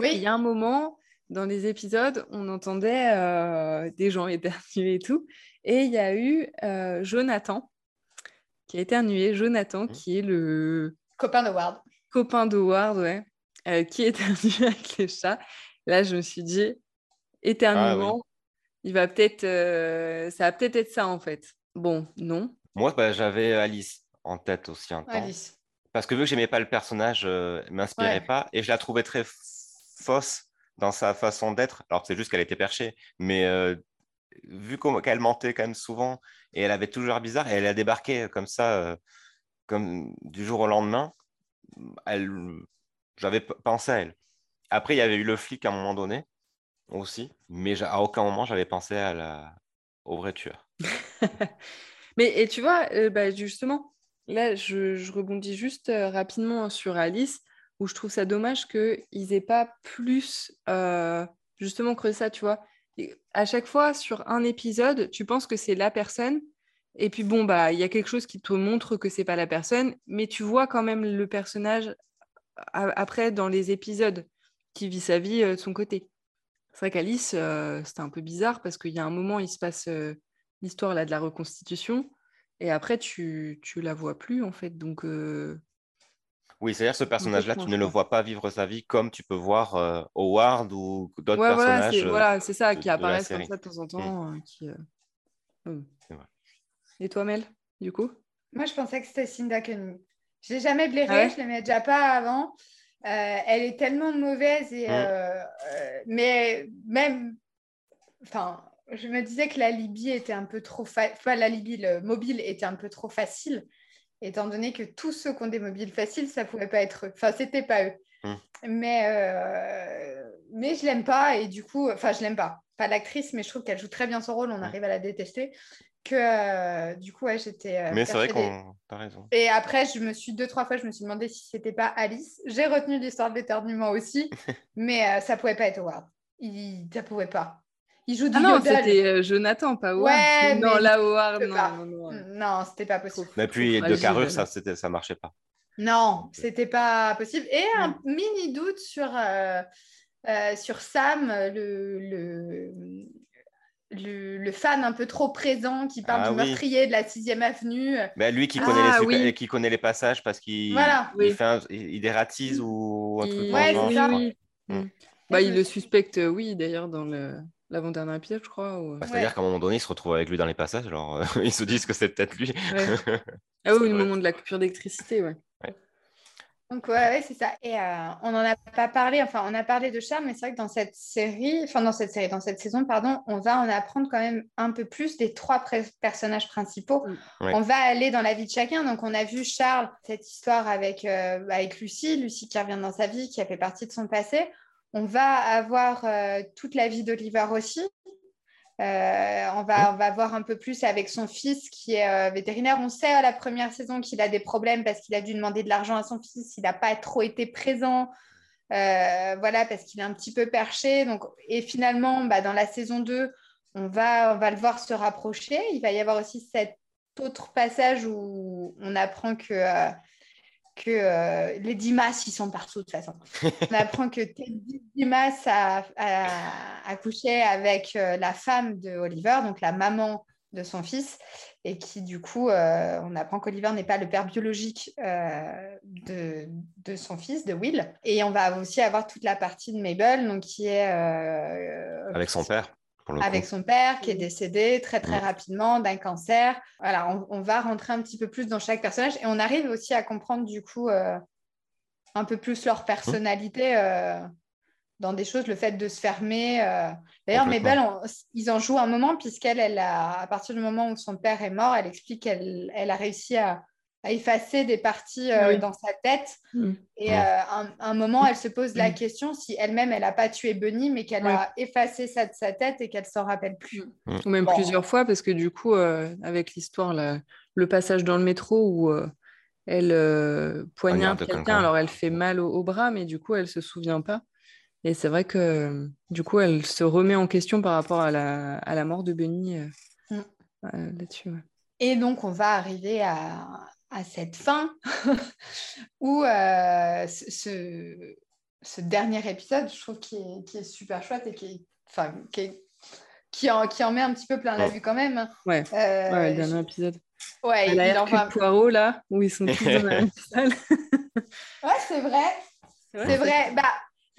Et Il Oui, y a un moment, dans les épisodes, on entendait euh, des gens éternuer et tout. Et il y a eu euh, Jonathan qui a éternué. Jonathan, Mhm. qui est le copain de Ward. copain d'Howard, ouais, euh, qui éternue avec les chats. Là, je me suis dit, éternuement, il va peut-être, euh, ça va peut-être être ça en fait. Bon, non. Moi, bah, j'avais Alice en tête aussi un temps. Alice. Parce que vu que j'aimais pas le personnage, euh, m'inspirait Ouais. pas. Et je la trouvais très fausse dans sa façon d'être. Alors que c'est juste qu'elle était perchée. Mais euh, vu qu'elle mentait quand même souvent, et elle avait toujours l'air bizarre, et elle a débarqué comme ça, euh, comme du jour au lendemain, elle, j'avais pensé à elle. Après, il y avait eu le flic à un moment donné aussi, mais à aucun moment j'avais pensé à la... au vrai tueur. Mais et tu vois, euh, bah, justement, là, je, rebondis juste euh, rapidement sur Alice, où je trouve ça dommage qu'ils n'aient pas plus, euh, justement, creusé ça, tu vois. À chaque fois, sur un épisode, tu penses que c'est la personne, et puis bon, bah, il y a quelque chose qui te montre que c'est pas la personne, mais tu vois quand même le personnage après dans les épisodes qui vit sa vie euh, de son côté. C'est vrai qu'Alice, euh, c'était un peu bizarre parce qu'il y a un moment, il se passe euh, l'histoire là de la reconstitution. Et après, tu, tu la vois plus, en fait. Donc, euh, Oui, c'est-à-dire ce personnage-là, tu ne le vois pas vivre sa vie comme tu peux voir euh, Howard ou d'autres ouais, voilà, personnages. c'est euh, voilà, c'est ça, de- qui apparaissent comme ça de temps en temps. euh, qui, euh, hum. C'est vrai. Et toi, Mel, du coup? Moi, je pensais que c'était Cinda Koenig. Je l'ai jamais blairé, Ah ouais? je l'aimais déjà pas avant. Euh, elle est tellement mauvaise et Mm. euh, euh, mais même, enfin, je me disais que la Libye était un peu trop, fa- enfin la Libye, le mobile était un peu trop facile, étant donné que tous ceux qui ont des mobiles faciles, ça pouvait pas être eux. Enfin, c'était pas eux. Mm. Mais euh, mais je l'aime pas et du coup, enfin, je l'aime pas. Pas l'actrice, mais je trouve qu'elle joue très bien son rôle. On Mm. arrive à la détester. Que euh, du coup, ouais, j'étais. euh, Mais c'est vrai qu'on. T'as raison. Et après, je me suis deux, trois fois, je me suis demandé si c'était pas Alice. J'ai retenu l'histoire de l'éternuement aussi, mais euh, ça pouvait pas être Howard. Il... Ça pouvait pas. Il joue du Ah non, c'était euh, Jonathan, pas Howard. Ouais, non, mais là, Howard, non, non, non. Non, c'était pas possible. Et puis, de carrure, ça, c'était, ça marchait pas. Non, c'était pas possible. Et un mini doute sur, euh, euh, sur Sam, le, le, le, le fan un peu trop présent qui parle Ah du oui. meurtrier de la 6e avenue. Lui qui Ah, connaît, les super- oui. qui connaît les passages parce qu'il Voilà. il Oui. fait un- il, il dératise ou un truc Il- dans le Ouais, genre, ça. Mm. Mm. Bah, il le suspecte, euh, oui, d'ailleurs, dans le l'avant-dernier épisode, je crois. ou- Bah, C'est-à-dire Ouais. qu'à un moment donné, il se retrouve avec lui dans les passages, alors euh, ils se disent que c'est peut-être lui. Ouais. Ah oui, le moment de la coupure d'électricité, ouais. Donc, ouais, ouais, c'est ça. Et euh, on n'en a pas parlé, enfin, on a parlé de Charles, mais c'est vrai que dans cette série, enfin, dans cette série, dans cette saison, pardon, on va en apprendre quand même un peu plus des trois personnages principaux. Mm. Ouais. On va aller dans la vie de chacun. Donc, on a vu Charles, cette histoire avec, euh, avec Lucie, Lucie qui revient dans sa vie, qui a fait partie de son passé. On va avoir euh, toute la vie d'Oliver aussi. Euh, on, va, on va voir un peu plus avec son fils qui est euh, vétérinaire. On sait à la première saison qu'il a des problèmes parce qu'il a dû demander de l'argent à son fils. Il n'a pas trop été présent. Euh, voilà, parce qu'il est un petit peu perché. Donc, et finalement, bah, dans la saison 2, on va, on va le voir se rapprocher. Il va y avoir aussi cet autre passage où on apprend que, que euh, les Dimas, ils sont partout de toute façon. on apprend que Teddy Dimas a, a, a couché avec euh, la femme de Oliver, donc la maman de son fils, et qui du coup, euh, on apprend qu'Oliver n'est pas le père biologique de, de son fils, de Will. Et on va aussi avoir toute la partie de Mabel, donc qui est Avec son père, avec coup. son père qui est décédé très très rapidement d'un cancer. Voilà, on, on va rentrer un petit peu plus dans chaque personnage et on arrive aussi à comprendre du coup euh, un peu plus leur personnalité euh, dans des choses, le fait de se fermer. euh. D'ailleurs. Mabel, on- ils en jouent un moment puisqu'elle, elle a, à partir du moment où son père est mort, elle explique qu'elle elle a réussi à, à effacer des parties euh, Oui. dans sa tête. Mm. Et Mm. euh, un, un moment, elle se pose la Mm. question si elle-même, elle n'a pas tué Bunny, mais qu'elle Ouais. a effacé ça de sa tête et qu'elle s'en rappelle plus. Ou même Bon. plusieurs fois, parce que du coup, euh, avec l'histoire, le passage dans le métro où euh, elle euh, poignarde Poignarde quelqu'un, alors elle fait mal au, au bras, mais du coup, elle se souvient pas. Et c'est vrai que euh, du coup, elle se remet en question par rapport à la, à la mort de Benny euh, euh, là-dessus. ouais. Et donc, on va arriver à, à cette fin où euh, ce, dernier épisode, je trouve, qui est, qui est super chouette et qui, est- enfin, qui, est- qui, en, qui en met un petit peu plein la Ouais. vue quand même. hein. Ouais. Euh, Ouais, le dernier épisode. ouais, À il, la il en va- Poirot, là, où ils sont tous dans la même salle. Ouais, c'est vrai. C'est vrai. Bah,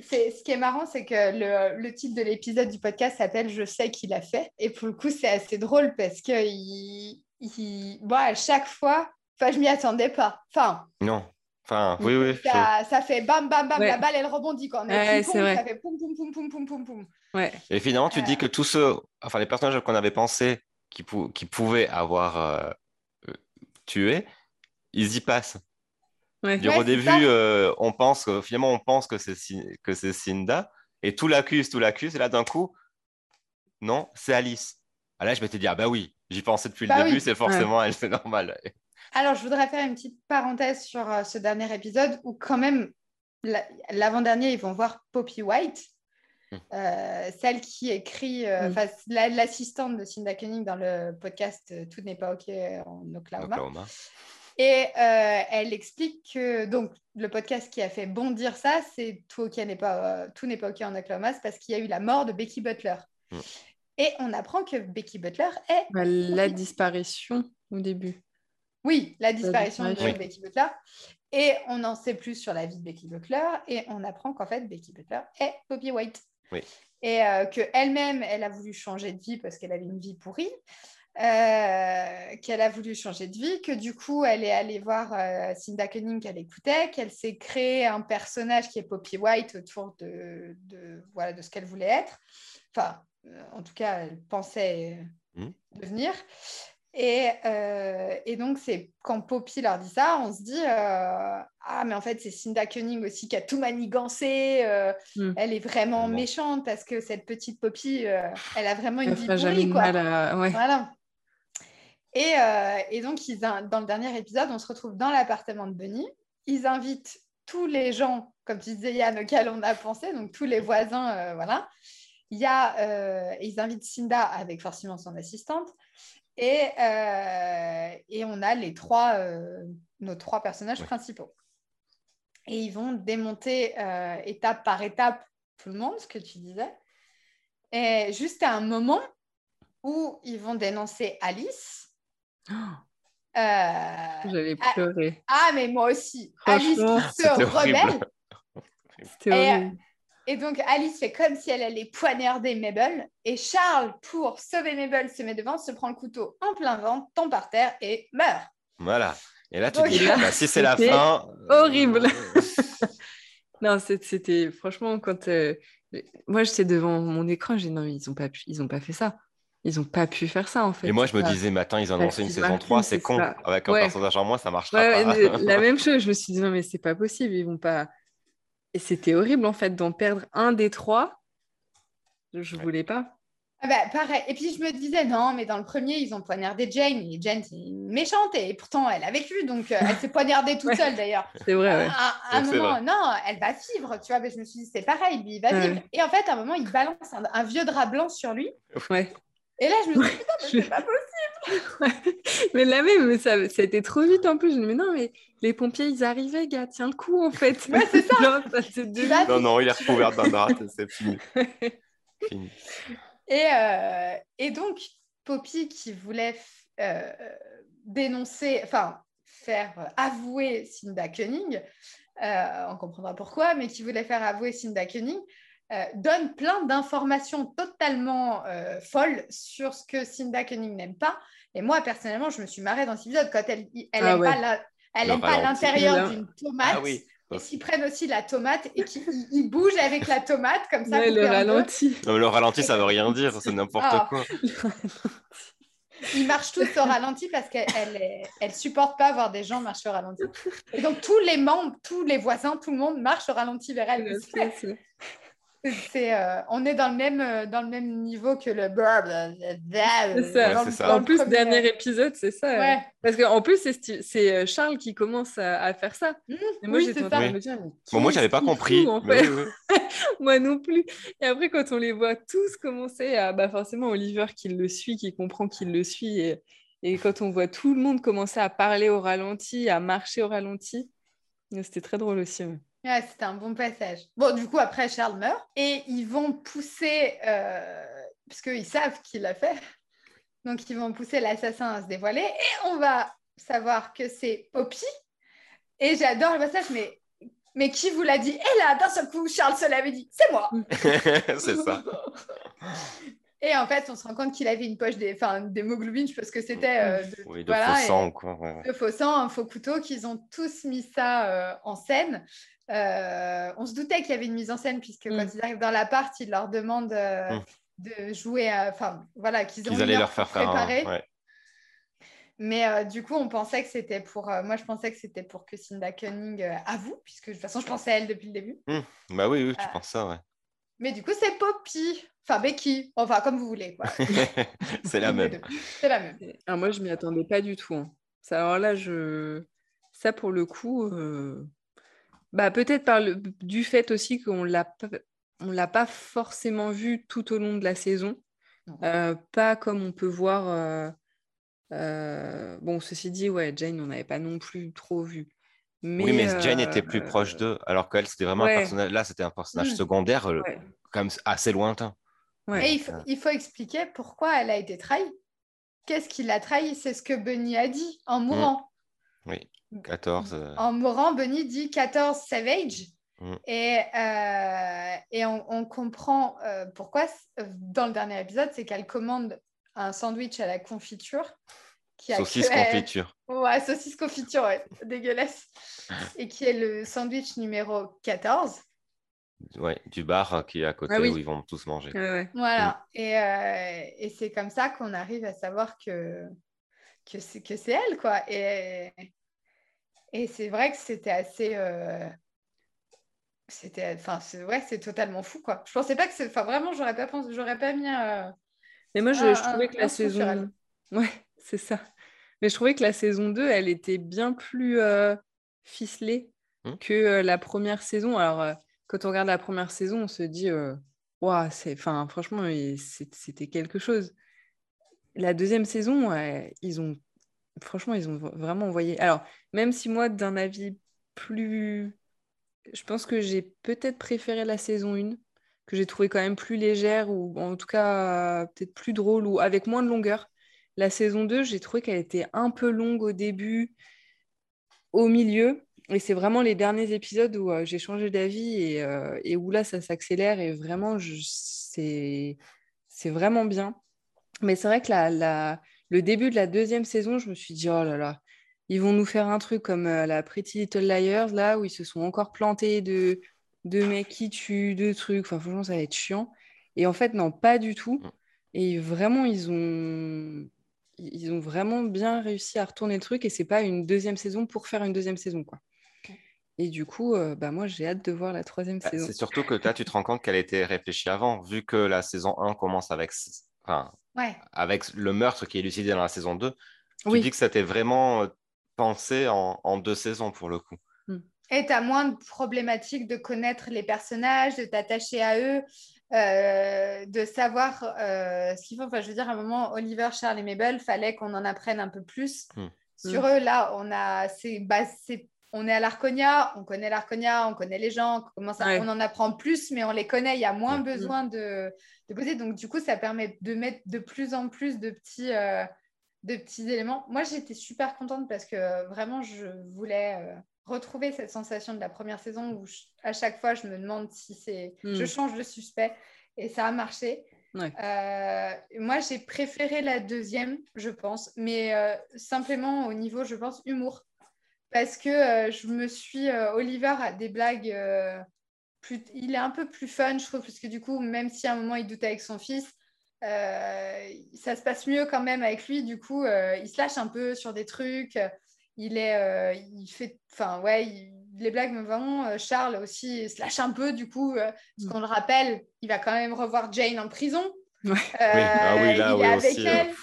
ce qui est marrant, c'est que le, le titre de l'épisode du podcast s'appelle Je sais qu'il a fait. Et pour le coup, c'est assez drôle parce que il, il- bon, à chaque fois, enfin, je m'y attendais pas. Enfin, Non. Enfin, oui, oui. ça, ça fait bam, bam, bam, Ouais. la balle, elle rebondit quand on Ouais, ça fait poum, poum, poum, poum, poum, poum, poum. Ouais. Et finalement, tu te Euh. dis que tous ceux, enfin les personnages qu'on avait pensé qui, pou- qui pouvaient avoir euh, tué, ils y passent. Ouais. Dire, Ouais, au début, euh, on pense que finalement, on pense que c'est Cin- que c'est Cinda, et tout l'accuse, tout l'accuse, et là d'un coup, non, c'est Alice. Ah là, je m'étais dit, ah bah oui, j'y pensais depuis Bah le début, oui. c'est forcément elle, c'est normal. Alors, je voudrais faire une petite parenthèse sur euh, ce dernier épisode où, quand même, la- l'avant-dernier, ils vont voir Poppy White, Hmm. euh, celle qui écrit, euh, Hmm. l'assistante de Cinda Koenig dans le podcast euh, Tout n'est pas OK en Oklahoma. Oklahoma. Et euh, elle explique que donc le podcast qui a fait bondir ça, c'est tout, ok n'est pas, euh, tout n'est pas OK en Oklahoma, c'est parce qu'il y a eu la mort de Becky Butler. Hmm. Et on apprend que Becky Butler est Bah, la disparition au début. Oui, la disparition, de Becky Butler. Et on en sait plus sur la vie de Becky Butler et on apprend qu'en fait, Becky Butler est Poppy White. Oui. Et euh, qu'elle-même, elle a voulu changer de vie parce qu'elle avait une vie pourrie. euh, qu'elle a voulu changer de vie, que du coup, elle est allée voir euh, Cinda Cunning qu'elle écoutait, qu'elle s'est créé un personnage qui est Poppy White autour de, de, voilà, de ce qu'elle voulait être. Enfin, euh, en tout cas, elle pensait Mhm. devenir. Et, euh, et donc, c'est quand Poppy leur dit ça, on se dit euh, Ah, mais en fait, c'est Cinda Cunning aussi qui a tout manigancé. euh, Mm. Elle est vraiment méchante parce que cette petite Poppy, euh, elle a vraiment une Elle vie pourrie. Quoi. à. Ouais. Voilà. Et, euh, et donc, ils dans le dernier épisode, on se retrouve dans l'appartement de Bunny. Ils invitent tous les gens, comme tu disais Yann, auxquels on a pensé, donc tous les voisins, euh, voilà. Il y a, euh, ils invitent Cinda avec forcément son assistante. Et, euh, et on a les trois, euh, nos trois personnages Ouais. principaux. Et ils vont démonter euh, étape par étape tout le monde, ce que tu disais. Et juste à un moment où ils vont dénoncer Alice. Oh, Euh, J'allais Ah. pleurer. Ah, mais moi aussi. Alice qui se rebelle. C'était horrible. Et donc, Alice fait comme si elle allait poignarder Mabel. Et Charles, pour sauver Mabel, se met devant, se prend le couteau en plein ventre, tombe par terre et meurt. Voilà. Et là, tu Donc, te dis, là, bah, si c'est la fin. euh, horrible. Non, c'est- c'était franchement quand euh, moi j'étais devant mon écran, j'ai dit non mais ils ont pas pu, ils ont pas fait ça. Ils ont pas pu faire ça en fait. Et moi, je me Ça- disais, attends, ils ont annoncé une saison marquent 3, une, c'est con. ça. Avec un Ouais. personnage en moins, ça marchera Ouais, pas. la même chose. Je me suis dit non mais c'est pas possible, ils vont pas. Et c'était horrible en fait d'en perdre un des trois. Je Ouais. voulais pas. Ah bah, pareil. Et puis, je me disais, non, mais dans le premier, ils ont poignardé Jane. Et Jane, c'est une méchante. Et pourtant, elle a vécu. Donc, euh, elle s'est poignardée toute Ouais. seule, d'ailleurs. C'est vrai. Ouais. À, à un moment, non, elle va vivre, tu vois. Mais je me suis dit, c'est pareil, lui, il va Ouais. vivre. Et en fait, à un moment, il balance un, un vieux drap blanc sur lui. ouais. Et là, je me suis dit, putain, mais Je- c'est pas possible. mais la même, mais ça, ça a été trop vite en plus. Je me dis mais non mais les pompiers ils arrivaient gars, tiens le coup en fait. Ouais, c'est ça. Ça Non, non, il est recouvert d'un drap, c'est fini. Fini. Et, euh, et donc, Poppy qui voulait euh, dénoncer, enfin, faire avouer Cinda Cunning, euh, on comprendra pourquoi, mais qui voulait faire avouer Cinda Cunning, euh, donne plein d'informations totalement euh, folles sur ce que Cinda Cunning n'aime pas. Et moi, personnellement, je me suis marrée dans cet épisode quand elle elle Ah ouais. pas la- elle Le aime pas l'intérieur d'une tomate. Ah oui. Et qu'ils prennent aussi la tomate et qu'ils ils- bougent avec la tomate comme ça. Ouais, le ralenti. Non, mais le ralenti, ça veut rien dire, c'est n'importe Ah. quoi. Ils marchent tous au ralenti parce qu'elle elle, elle supporte pas voir des gens marcher au ralenti. Et donc tous les membres, tous les voisins, tout le monde marche au ralenti vers elle. C'est- euh, on est dans le même euh, dans le même niveau que le C'est ça. En le plus, premier- dernier épisode, c'est ça. Ouais. Parce qu'en plus, c'est Sti- c'est euh, Charles qui commence à, à faire ça. Mmh, Et moi, oui, j'étais c'est en train ça. de me dire, mais Bon, moi, qu'est-ce j'avais pas compris. fout, en mais fait? oui, oui. Moi non plus. Et après, quand on les voit tous commencer à. Bah, forcément, Oliver qui le suit, qui comprend qu'il le suit. Et, et quand on voit tout le monde commencer à parler au ralenti, à marcher au ralenti, c'était très drôle aussi. ouais. Ouais, c'était un bon passage. Bon, du coup, après, Charles meurt et ils vont pousser, euh, parce qu'ils savent qui l'a fait, donc ils vont pousser l'assassin à se dévoiler et on va savoir que c'est Poppy. Et j'adore le passage, mais, mais qui vous l'a dit? Et là, d'un seul coup, Charles se l'avait dit C'est moi c'est ça. Et en fait, on se rend compte qu'il avait une poche des- enfin, d'hémoglobine, je pense que c'était euh, de, Oui, de voilà, faux et- sang, quoi. ouais, ouais. de faux sang, un faux couteau, qu'ils ont tous mis ça euh, en scène. Euh, on se doutait qu'il y avait une mise en scène, puisque Mm. quand ils arrivent dans l'appart, ils leur demandent euh, Mm. de jouer, à- enfin voilà, qu'ils ont Ils une allaient leur faire pour faire un... préparer. ouais. Mais euh, du coup, on pensait que c'était pour, euh, moi je pensais que c'était pour que Cinda Cunning euh, avoue, puisque de toute façon, je pensais à elle depuis le début. Bah oui, oui, tu penses ça, ouais. Mais du coup, c'est Poppy, enfin Becky, enfin comme vous voulez. quoi. c'est la même. C'est la même. Alors moi, je m'y attendais pas du tout. hein. Ça, alors là, je... ça pour le coup, euh, bah, peut-être par le... du fait aussi qu'on l'a on l'a pas forcément vu tout au long de la saison. Euh, pas comme on peut voir. euh, euh, Bon, ceci dit, ouais, Jane, on n'avait pas non plus trop vu. Mais, oui, mais Jane était plus proche d'eux, alors qu'elle, c'était vraiment ouais. un personnage. Là, c'était un personnage Mm. secondaire, Ouais. quand même assez lointain. ouais. Et il faut, il faut expliquer pourquoi elle a été trahie. Qu'est-ce qui l'a trahie? C'est ce que Bunny a dit en mourant. Oui, 14. euh, En mourant, Bunny dit 14 Savage. Mm. Et, euh, et on, on comprend euh, pourquoi dans le dernier épisode, c'est qu'elle commande un sandwich à la confiture. Qui Saucisse confiture. Ouais, saucisse confiture, ouais, dégueulasse. Et qui est le sandwich numéro 14. Ouais, du bar qui est à côté Ah oui. où ils vont tous manger. Ouais, ouais. Voilà. Et, euh, et c'est comme ça qu'on arrive à savoir que, que c'est que c'est elle, quoi. Et, et c'est vrai que c'était assez. euh, C'était. Enfin, c'est ouais, c'est totalement fou, quoi. Je pensais pas que c'est. Enfin, vraiment, j'aurais pas pensé. J'aurais pas mis. euh, Mais moi, je, Un- je trouvais un- que la saison. elle. Ouais, c'est ça. Mais je trouvais que la saison 2, elle était bien plus euh, ficelée Hmm. que euh, la première saison. Alors, euh, quand on regarde la première saison, on se dit, Ouah, c'est... Enfin, franchement, c'était quelque chose. La deuxième saison, ouais, ils ont. Franchement, ils ont vraiment envoyé. Alors, même si moi, d'un avis plus. Je pense que j'ai peut-être préféré la saison 1 que j'ai trouvé quand même plus légère ou en tout cas peut-être plus drôle ou avec moins de longueur. La saison 2, j'ai trouvé qu'elle était un peu longue au début, au milieu. Et c'est vraiment les derniers épisodes où euh, j'ai changé d'avis et, euh, et où là, ça s'accélère et vraiment, c'est vraiment bien. Mais c'est vrai que la- le début de la deuxième saison, je me suis dit, oh là là, ils vont nous faire un truc comme euh, la Pretty Little Liars, là, où ils se sont encore plantés de, de mecs qui tuent, de trucs. Enfin, franchement, ça va être chiant. Et en fait, non, pas du tout. Mm. Et vraiment, ils ont, ils ont vraiment bien réussi à retourner le truc. Et c'est pas une deuxième saison pour faire une deuxième saison, quoi. Et du coup, euh, bah, moi, j'ai hâte de voir la troisième Bah, saison. C'est surtout que là, tu te rends compte qu'elle était réfléchie avant, vu que la saison 1 commence avec, enfin, Ouais. avec le meurtre qui est élucidé dans la saison 2. Tu Oui. dis que c'était vraiment euh, pensé en, en deux saisons pour le coup. Et tu as moins de problématiques de connaître les personnages, de t'attacher à eux, euh, de savoir euh, ce qu'ils font. Enfin, je veux dire, à un moment, Oliver, Charles et Mabel, fallait qu'on en apprenne un peu plus Hmm. sur eux. Là, on a, c'est, bah, c'est- on est à l'Arconia, on connaît l'Arconia, on connaît les gens, on, commence à- Ouais. on en apprend plus, mais on les connaît. Il y a moins Hmm. besoin de, de poser. Donc, du coup, ça permet de mettre de plus en plus de petits. euh, de petits éléments. Moi, j'étais super contente parce que euh, vraiment, je voulais euh, retrouver cette sensation de la première saison où je- à chaque fois, je me demande si c'est... Je Mm. change de suspect et ça a marché. Ouais. Euh, moi, j'ai préféré la deuxième, je pense, mais simplement au niveau, je pense, humour. Parce que euh, je me suis... euh, Oliver a des blagues... euh, plus, il est un peu plus fun, je trouve, parce que du coup, même si à un moment, il doute avec son fils, euh, ça se passe mieux quand même avec lui. Du coup, euh, il se lâche un peu sur des trucs. Il est, euh, il fait, enfin ouais, il- les blagues me vont. Charles aussi il se lâche un peu. Du coup, euh, parce Mm. qu'on le rappelle, il va quand même revoir Jane en prison. Ouais. Euh, ah oui, là, il oui, est avec aussi, euh. elle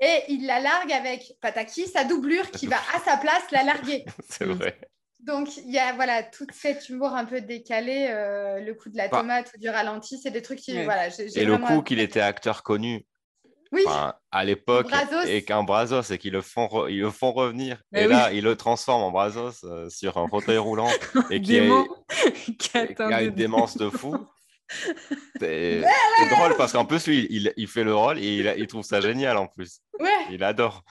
et il la largue avec Pataki, sa doublure, qui va à sa place la larguer. C'est vrai. Donc, il y a voilà, tout cet humour un peu décalé, euh, le coup de la Bah. tomate ou du ralenti, c'est des trucs qui. Voilà, Et le coup qu'il était acteur connu Oui, enfin, à l'époque et qu'un Brazos et qu'ils le font re- ils le font revenir Eh et oui. là ils le transforment en Brazos euh, sur un fauteuil roulant et qui, est- qui a des- une démence de fou c'est drôle parce qu'en plus lui il, il fait le rôle et il, il trouve ça génial en plus ouais. il adore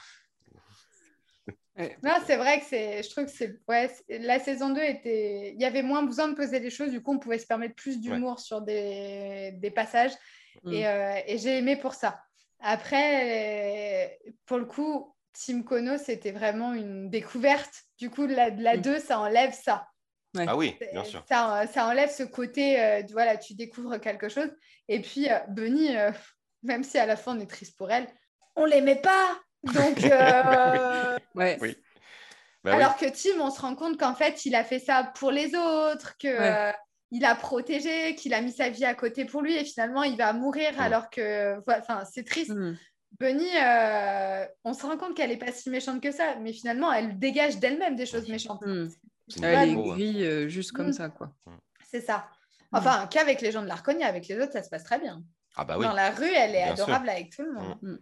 Non, c'est vrai que c'est. Je trouve que c'est. Ouais, la saison 2 était. Il y avait moins besoin de poser les choses, du coup, on pouvait se permettre plus d'humour sur des, des passages. Mm. Et, euh, et j'ai aimé pour ça. Après, pour le coup, Tim Kono, c'était vraiment une découverte. Du coup, la, la Mm. 2, ça enlève ça. Ah oui bien sûr Ça, ça enlève ce côté, euh, voilà, tu découvres quelque chose. Et puis, euh, Bunny, euh, même si à la fin on est triste pour elle, on l'aimait pas. Donc, euh, Ouais. Oui. Bah oui. alors que Tim, on se rend compte qu'en fait, il a fait ça pour les autres, que Ouais. euh, il a protégé, qu'il a mis sa vie à côté pour lui, et finalement, il va mourir Mm. alors que, voilà, enfin, c'est triste. Mm. Bunny, euh, on se rend compte qu'elle est pas si méchante que ça, mais finalement, elle dégage d'elle-même des choses méchantes. Mm. Elle est hein. euh, juste comme Mm. ça, quoi. C'est ça. Mm. Enfin, qu'avec les gens de l'Arconia, avec les autres, ça se passe très bien. ah bah oui Dans la rue, elle est Bien sûr. adorable avec tout le monde. Mm.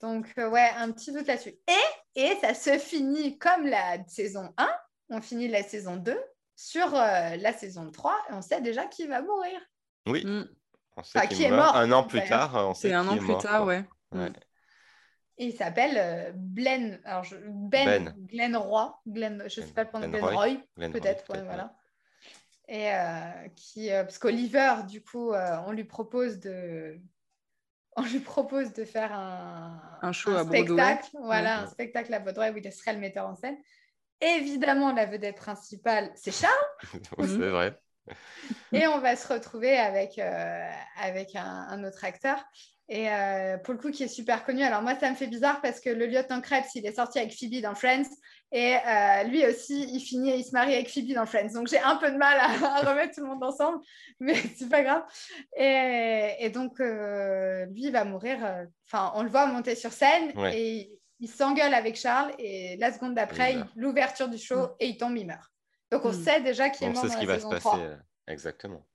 Donc, euh, ouais, un petit doute là-dessus. Et, et ça se finit comme la saison 1. On finit la saison 2 sur euh, la saison 3 et on sait déjà qui va mourir. oui Mm. on sait Enfin, qui est mort, un an plus tard on sait C'est un qui an est plus mort, tard. Ouais. Il s'appelle euh, Blen, alors je- Ben, Ben. Glenn Roy, Glenn, je ne sais pas le prononcer, Glenn Roy. Roy, peut-être, ouais, voilà. Et euh, qui, euh, parce qu'Oliver, du coup, euh, on lui propose de, on lui propose de faire un, Un show à Broadway. spectacle, voilà, Ouais. un spectacle à Broadway où il serait le metteur en scène. Évidemment, la vedette principale, c'est Charles. C'est vrai. Et on va se retrouver avec, euh, avec un, un autre acteur. Et euh, pour le coup, qui est super connu. Alors moi, ça me fait bizarre parce que le lieutenant Krebs, il est sorti avec Phoebe dans Friends. Et euh, lui aussi, il finit et il se marie avec Phoebe dans Friends. Donc j'ai un peu de mal à, à remettre tout le monde ensemble, mais c'est pas grave. Et, et donc, euh, lui, il va mourir. euh, Enfin, on le voit monter sur scène Ouais. et il s'engueule avec Charles. Et la seconde d'après, l'ouverture du show et il tombe, il meurt. Donc on Mm. sait déjà qu'il est On mort sait dans ce qui va se passer. 3. euh, Exactement.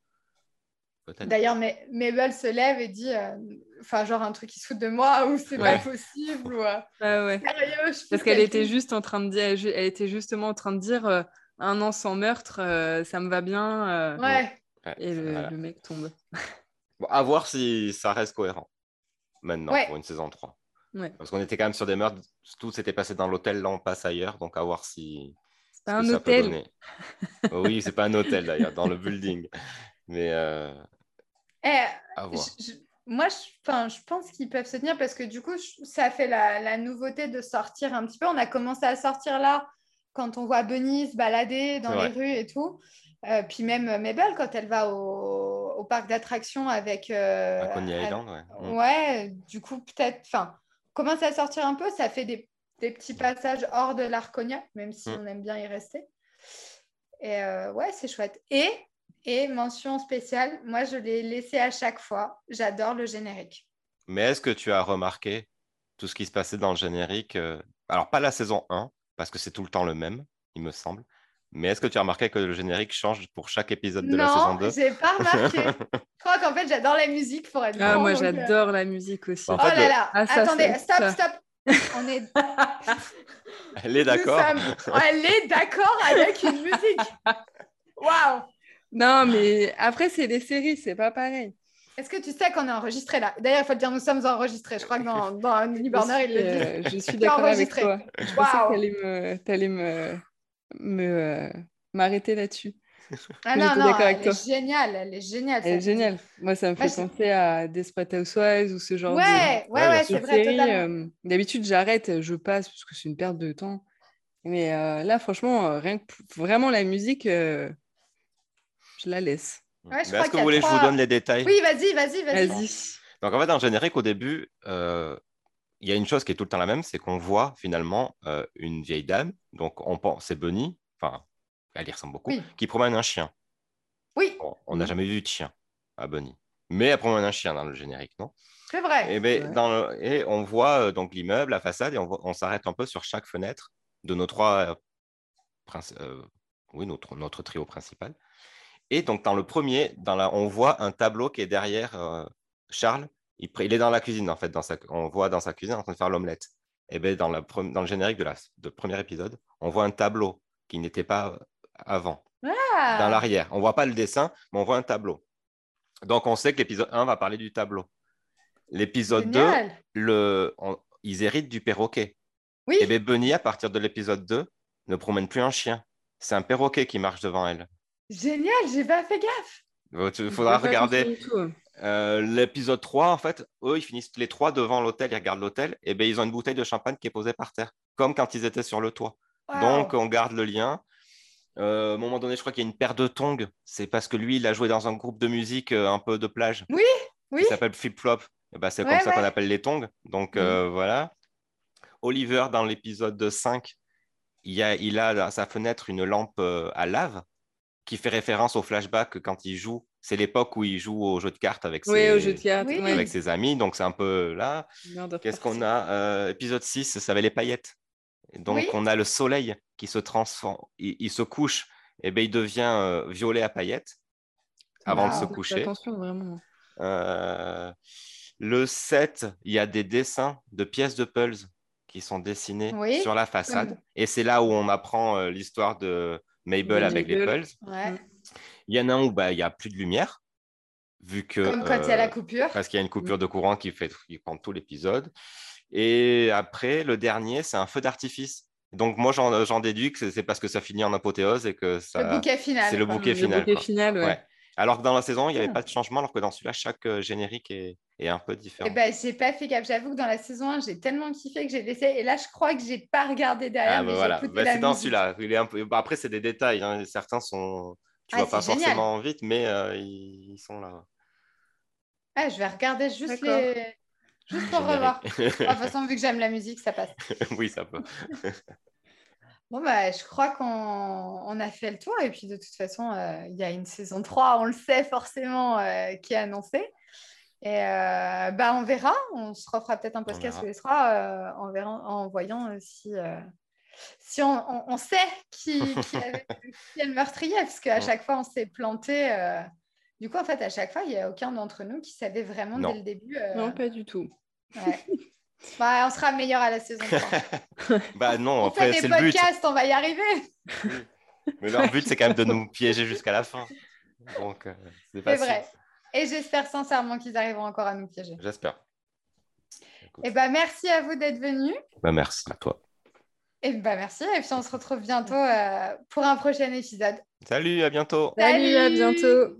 D'ailleurs, Ma- Mabel se lève et dit, euh, enfin, genre un truc qui se fout de moi ou c'est Ouais. pas possible ou euh, Ah ouais. sérieux. je Parce qu'elle était juste en train de dire, elle était justement en train de dire euh, un an sans meurtre, euh, ça me va bien. euh, Ouais. Et le, voilà. le mec tombe. Bon, à voir si ça reste cohérent maintenant Ouais. pour une saison 3. Ouais. Parce qu'on était quand même sur des meurtres, tout s'était passé dans l'hôtel, là on passe ailleurs, donc à voir si. C'est pas un hôtel. oui, c'est pas un hôtel d'ailleurs, dans le building. Mais euh, Eh, à voir. je- je- moi, je, je pense qu'ils peuvent se tenir parce que du coup, ça fait la, la nouveauté de sortir un petit peu. On a commencé à sortir là quand on voit Bunny se balader dans les rues et tout. Euh, puis même Mabel, quand elle va au, au parc d'attractions avec... euh, À Coney Island, ouais. Mm. Ouais, du coup, peut-être, enfin, commence à sortir un peu, ça fait des, des petits passages hors de l'Arconia, même si Mm. on aime bien y rester. Et euh, ouais, c'est chouette. Et, et mention spéciale, moi, je l'ai laissé à chaque fois, j'adore le générique. Mais est-ce que tu as remarqué tout ce qui se passait dans le générique euh, Alors, pas la saison 1, parce que c'est tout le temps le même, il me semble. Mais est-ce que tu as remarqué que le générique change pour chaque épisode de la saison Non, 2 j'ai pas remarqué. je crois qu'en fait, j'adore la musique pour être Ah, moi donc, euh, j'adore la musique aussi. En Oh fait, là le- là, Ah, ça, attendez, stop, ça. stop. On est Elle est d'accord. sommes- Elle est d'accord avec une musique. Waouh Non, mais après, c'est des séries, c'est pas pareil. Est-ce que tu sais qu'on est enregistré là? D'ailleurs, il faut le dire, nous sommes enregistrés. Je crois que dans, dans Lily Burner, il le dit. Euh, je suis d'accord avec enregistré. toi. Je pensais Waouh. que t'allais me, t'allais me, me, euh, m'arrêter là-dessus. Ah non, non, elle est géniale. Elle est géniale. Elle est géniale. Moi, ça me Moi, fait je- penser à Desperate Housewives ou ce genre Ouais, de, ouais, Ouais, ouais, c'est vrai, totalement. euh, D'habitude, j'arrête, je passe parce que c'est une perte de temps. Mais euh, là, franchement, rien que vraiment la musique, euh, je la laisse. Ouais, est-ce que vous voulez que je vous donne les détails? Oui, vas-y, vas-y, vas-y. Vas-y. Donc en fait, dans le générique, au début, euh, il y a une chose qui est tout le temps la même, c'est qu'on voit finalement euh, une vieille dame, donc on pense, c'est Bunny, enfin, elle y ressemble beaucoup, Oui. qui promène un chien. Oui, Bon, on n'a Mhm. jamais vu de chien à Bunny, mais elle promène un chien dans le générique, non? C'est vrai. et, ben, Ouais. dans le- et on voit euh, donc l'immeuble, la façade, et on, voit- on s'arrête un peu sur chaque fenêtre de nos trois, euh, princi- euh, oui, notre, notre trio principal. Et donc dans le premier, dans la, on voit un tableau qui est derrière euh, Charles. Il, est dans la cuisine en fait, dans sa, on voit dans sa cuisine en train de faire l'omelette. Et dans, la, pre- dans le générique de la de premier épisode, on voit un tableau qui n'était pas avant Ah, dans l'arrière. On voit pas le dessin, mais on voit un tableau. Donc on sait que l'épisode 1 va parler du tableau. L'épisode 2, génial. le, on- ils héritent du perroquet. Oui, Et bien Bunny, à partir de l'épisode 2, ne promène plus un chien. C'est un perroquet qui marche devant elle. Génial, j'ai pas fait gaffe. Il faudra regarder euh, l'épisode 3. En fait, eux, ils finissent les trois devant l'hôtel, ils regardent l'hôtel. Et ben ils ont une bouteille de champagne qui est posée par terre, comme quand ils étaient sur le toit. Donc, on garde le lien. Euh, à un moment donné, je crois qu'il y a une paire de tongs. C'est parce que lui, il a joué dans un groupe de musique euh, un peu de plage oui, qui s'appelle Flip Flop. Et ben, c'est Ouais, comme ça qu'on appelle les tongs. Donc, euh, voilà. Oliver, dans l'épisode 5, il, a, il a dans sa fenêtre une lampe à lave qui fait référence au flashback quand il joue. C'est l'époque où il joue au jeu de cartes avec, Oui, ses, au jeu de cartes. Oui. avec ses amis. Donc, c'est un peu là. Qu'est-ce qu'on a Euh, Épisode 6, ça va les paillettes. Et donc, Oui. on a le soleil qui se transforme. Il, il se couche, et ben, il devient euh, violet à paillettes avant de se coucher. Attention, vraiment. Euh, le 7, il y a des dessins de pièces de puzzle qui sont dessinés Oui, sur la façade. Et c'est là où on apprend euh, l'histoire de Mabel avec les. Ouais. Mm. Il y en a un où bah, il n'y a plus de lumière, vu que. Comme quand il y a la euh, coupure. parce qu'il y a une coupure de courant qui, fait, qui prend tout l'épisode. Et après, le dernier, c'est un feu d'artifice. Donc moi, j'en déduis que c'est parce que ça finit en apothéose et que ça. Le bouquet final. C'est le bouquet final. Le bouquet final, ouais. Alors que dans la saison, il n'y avait ah. pas de changement, alors que dans celui-là, chaque euh, générique est, un peu différent. Eh ben, j'ai pas fait gaffe. J'avoue que dans la saison 1, j'ai tellement kiffé que j'ai laissé. Et là, je crois que j'ai pas regardé derrière. Ah, bah voilà. Bah, c'est dans celui-là. Peu... Bah, après, c'est des détails. Hein. Certains sont. Tu ne ah, vois pas forcément vite, mais euh, ils... sont là. Ah, je vais regarder juste les. Juste pour revoir. de toute façon, vu que j'aime la musique, ça passe. oui, ça peut. Bon, bah, je crois qu'on a fait le tour. Et puis, de toute façon, euh, il y a une saison 3, on le sait forcément, euh, qui est annoncée. Et euh, bah, on verra. On se refera peut-être un podcast sur les trois en, en voyant si, si on, on, sait qui, qui, est le meurtrier. Parce qu'à chaque fois, on s'est planté. Du coup, en fait, à chaque fois, il n'y a aucun d'entre nous qui savait vraiment dès le début. Non, pas du tout. Ouais. Bah, on sera meilleur à la saison 3. bah non, on après, c'est le but. on va y arriver. Mais leur but, c'est quand même de nous piéger jusqu'à la fin. Donc, euh, c'est vrai. Et j'espère sincèrement qu'ils arriveront encore à nous piéger. J'espère. Et eh bah, merci à vous d'être venus. Bah, merci à toi. Et bah, merci. Et puis, on se retrouve bientôt euh, pour un prochain épisode. Salut, à bientôt. Salut à bientôt.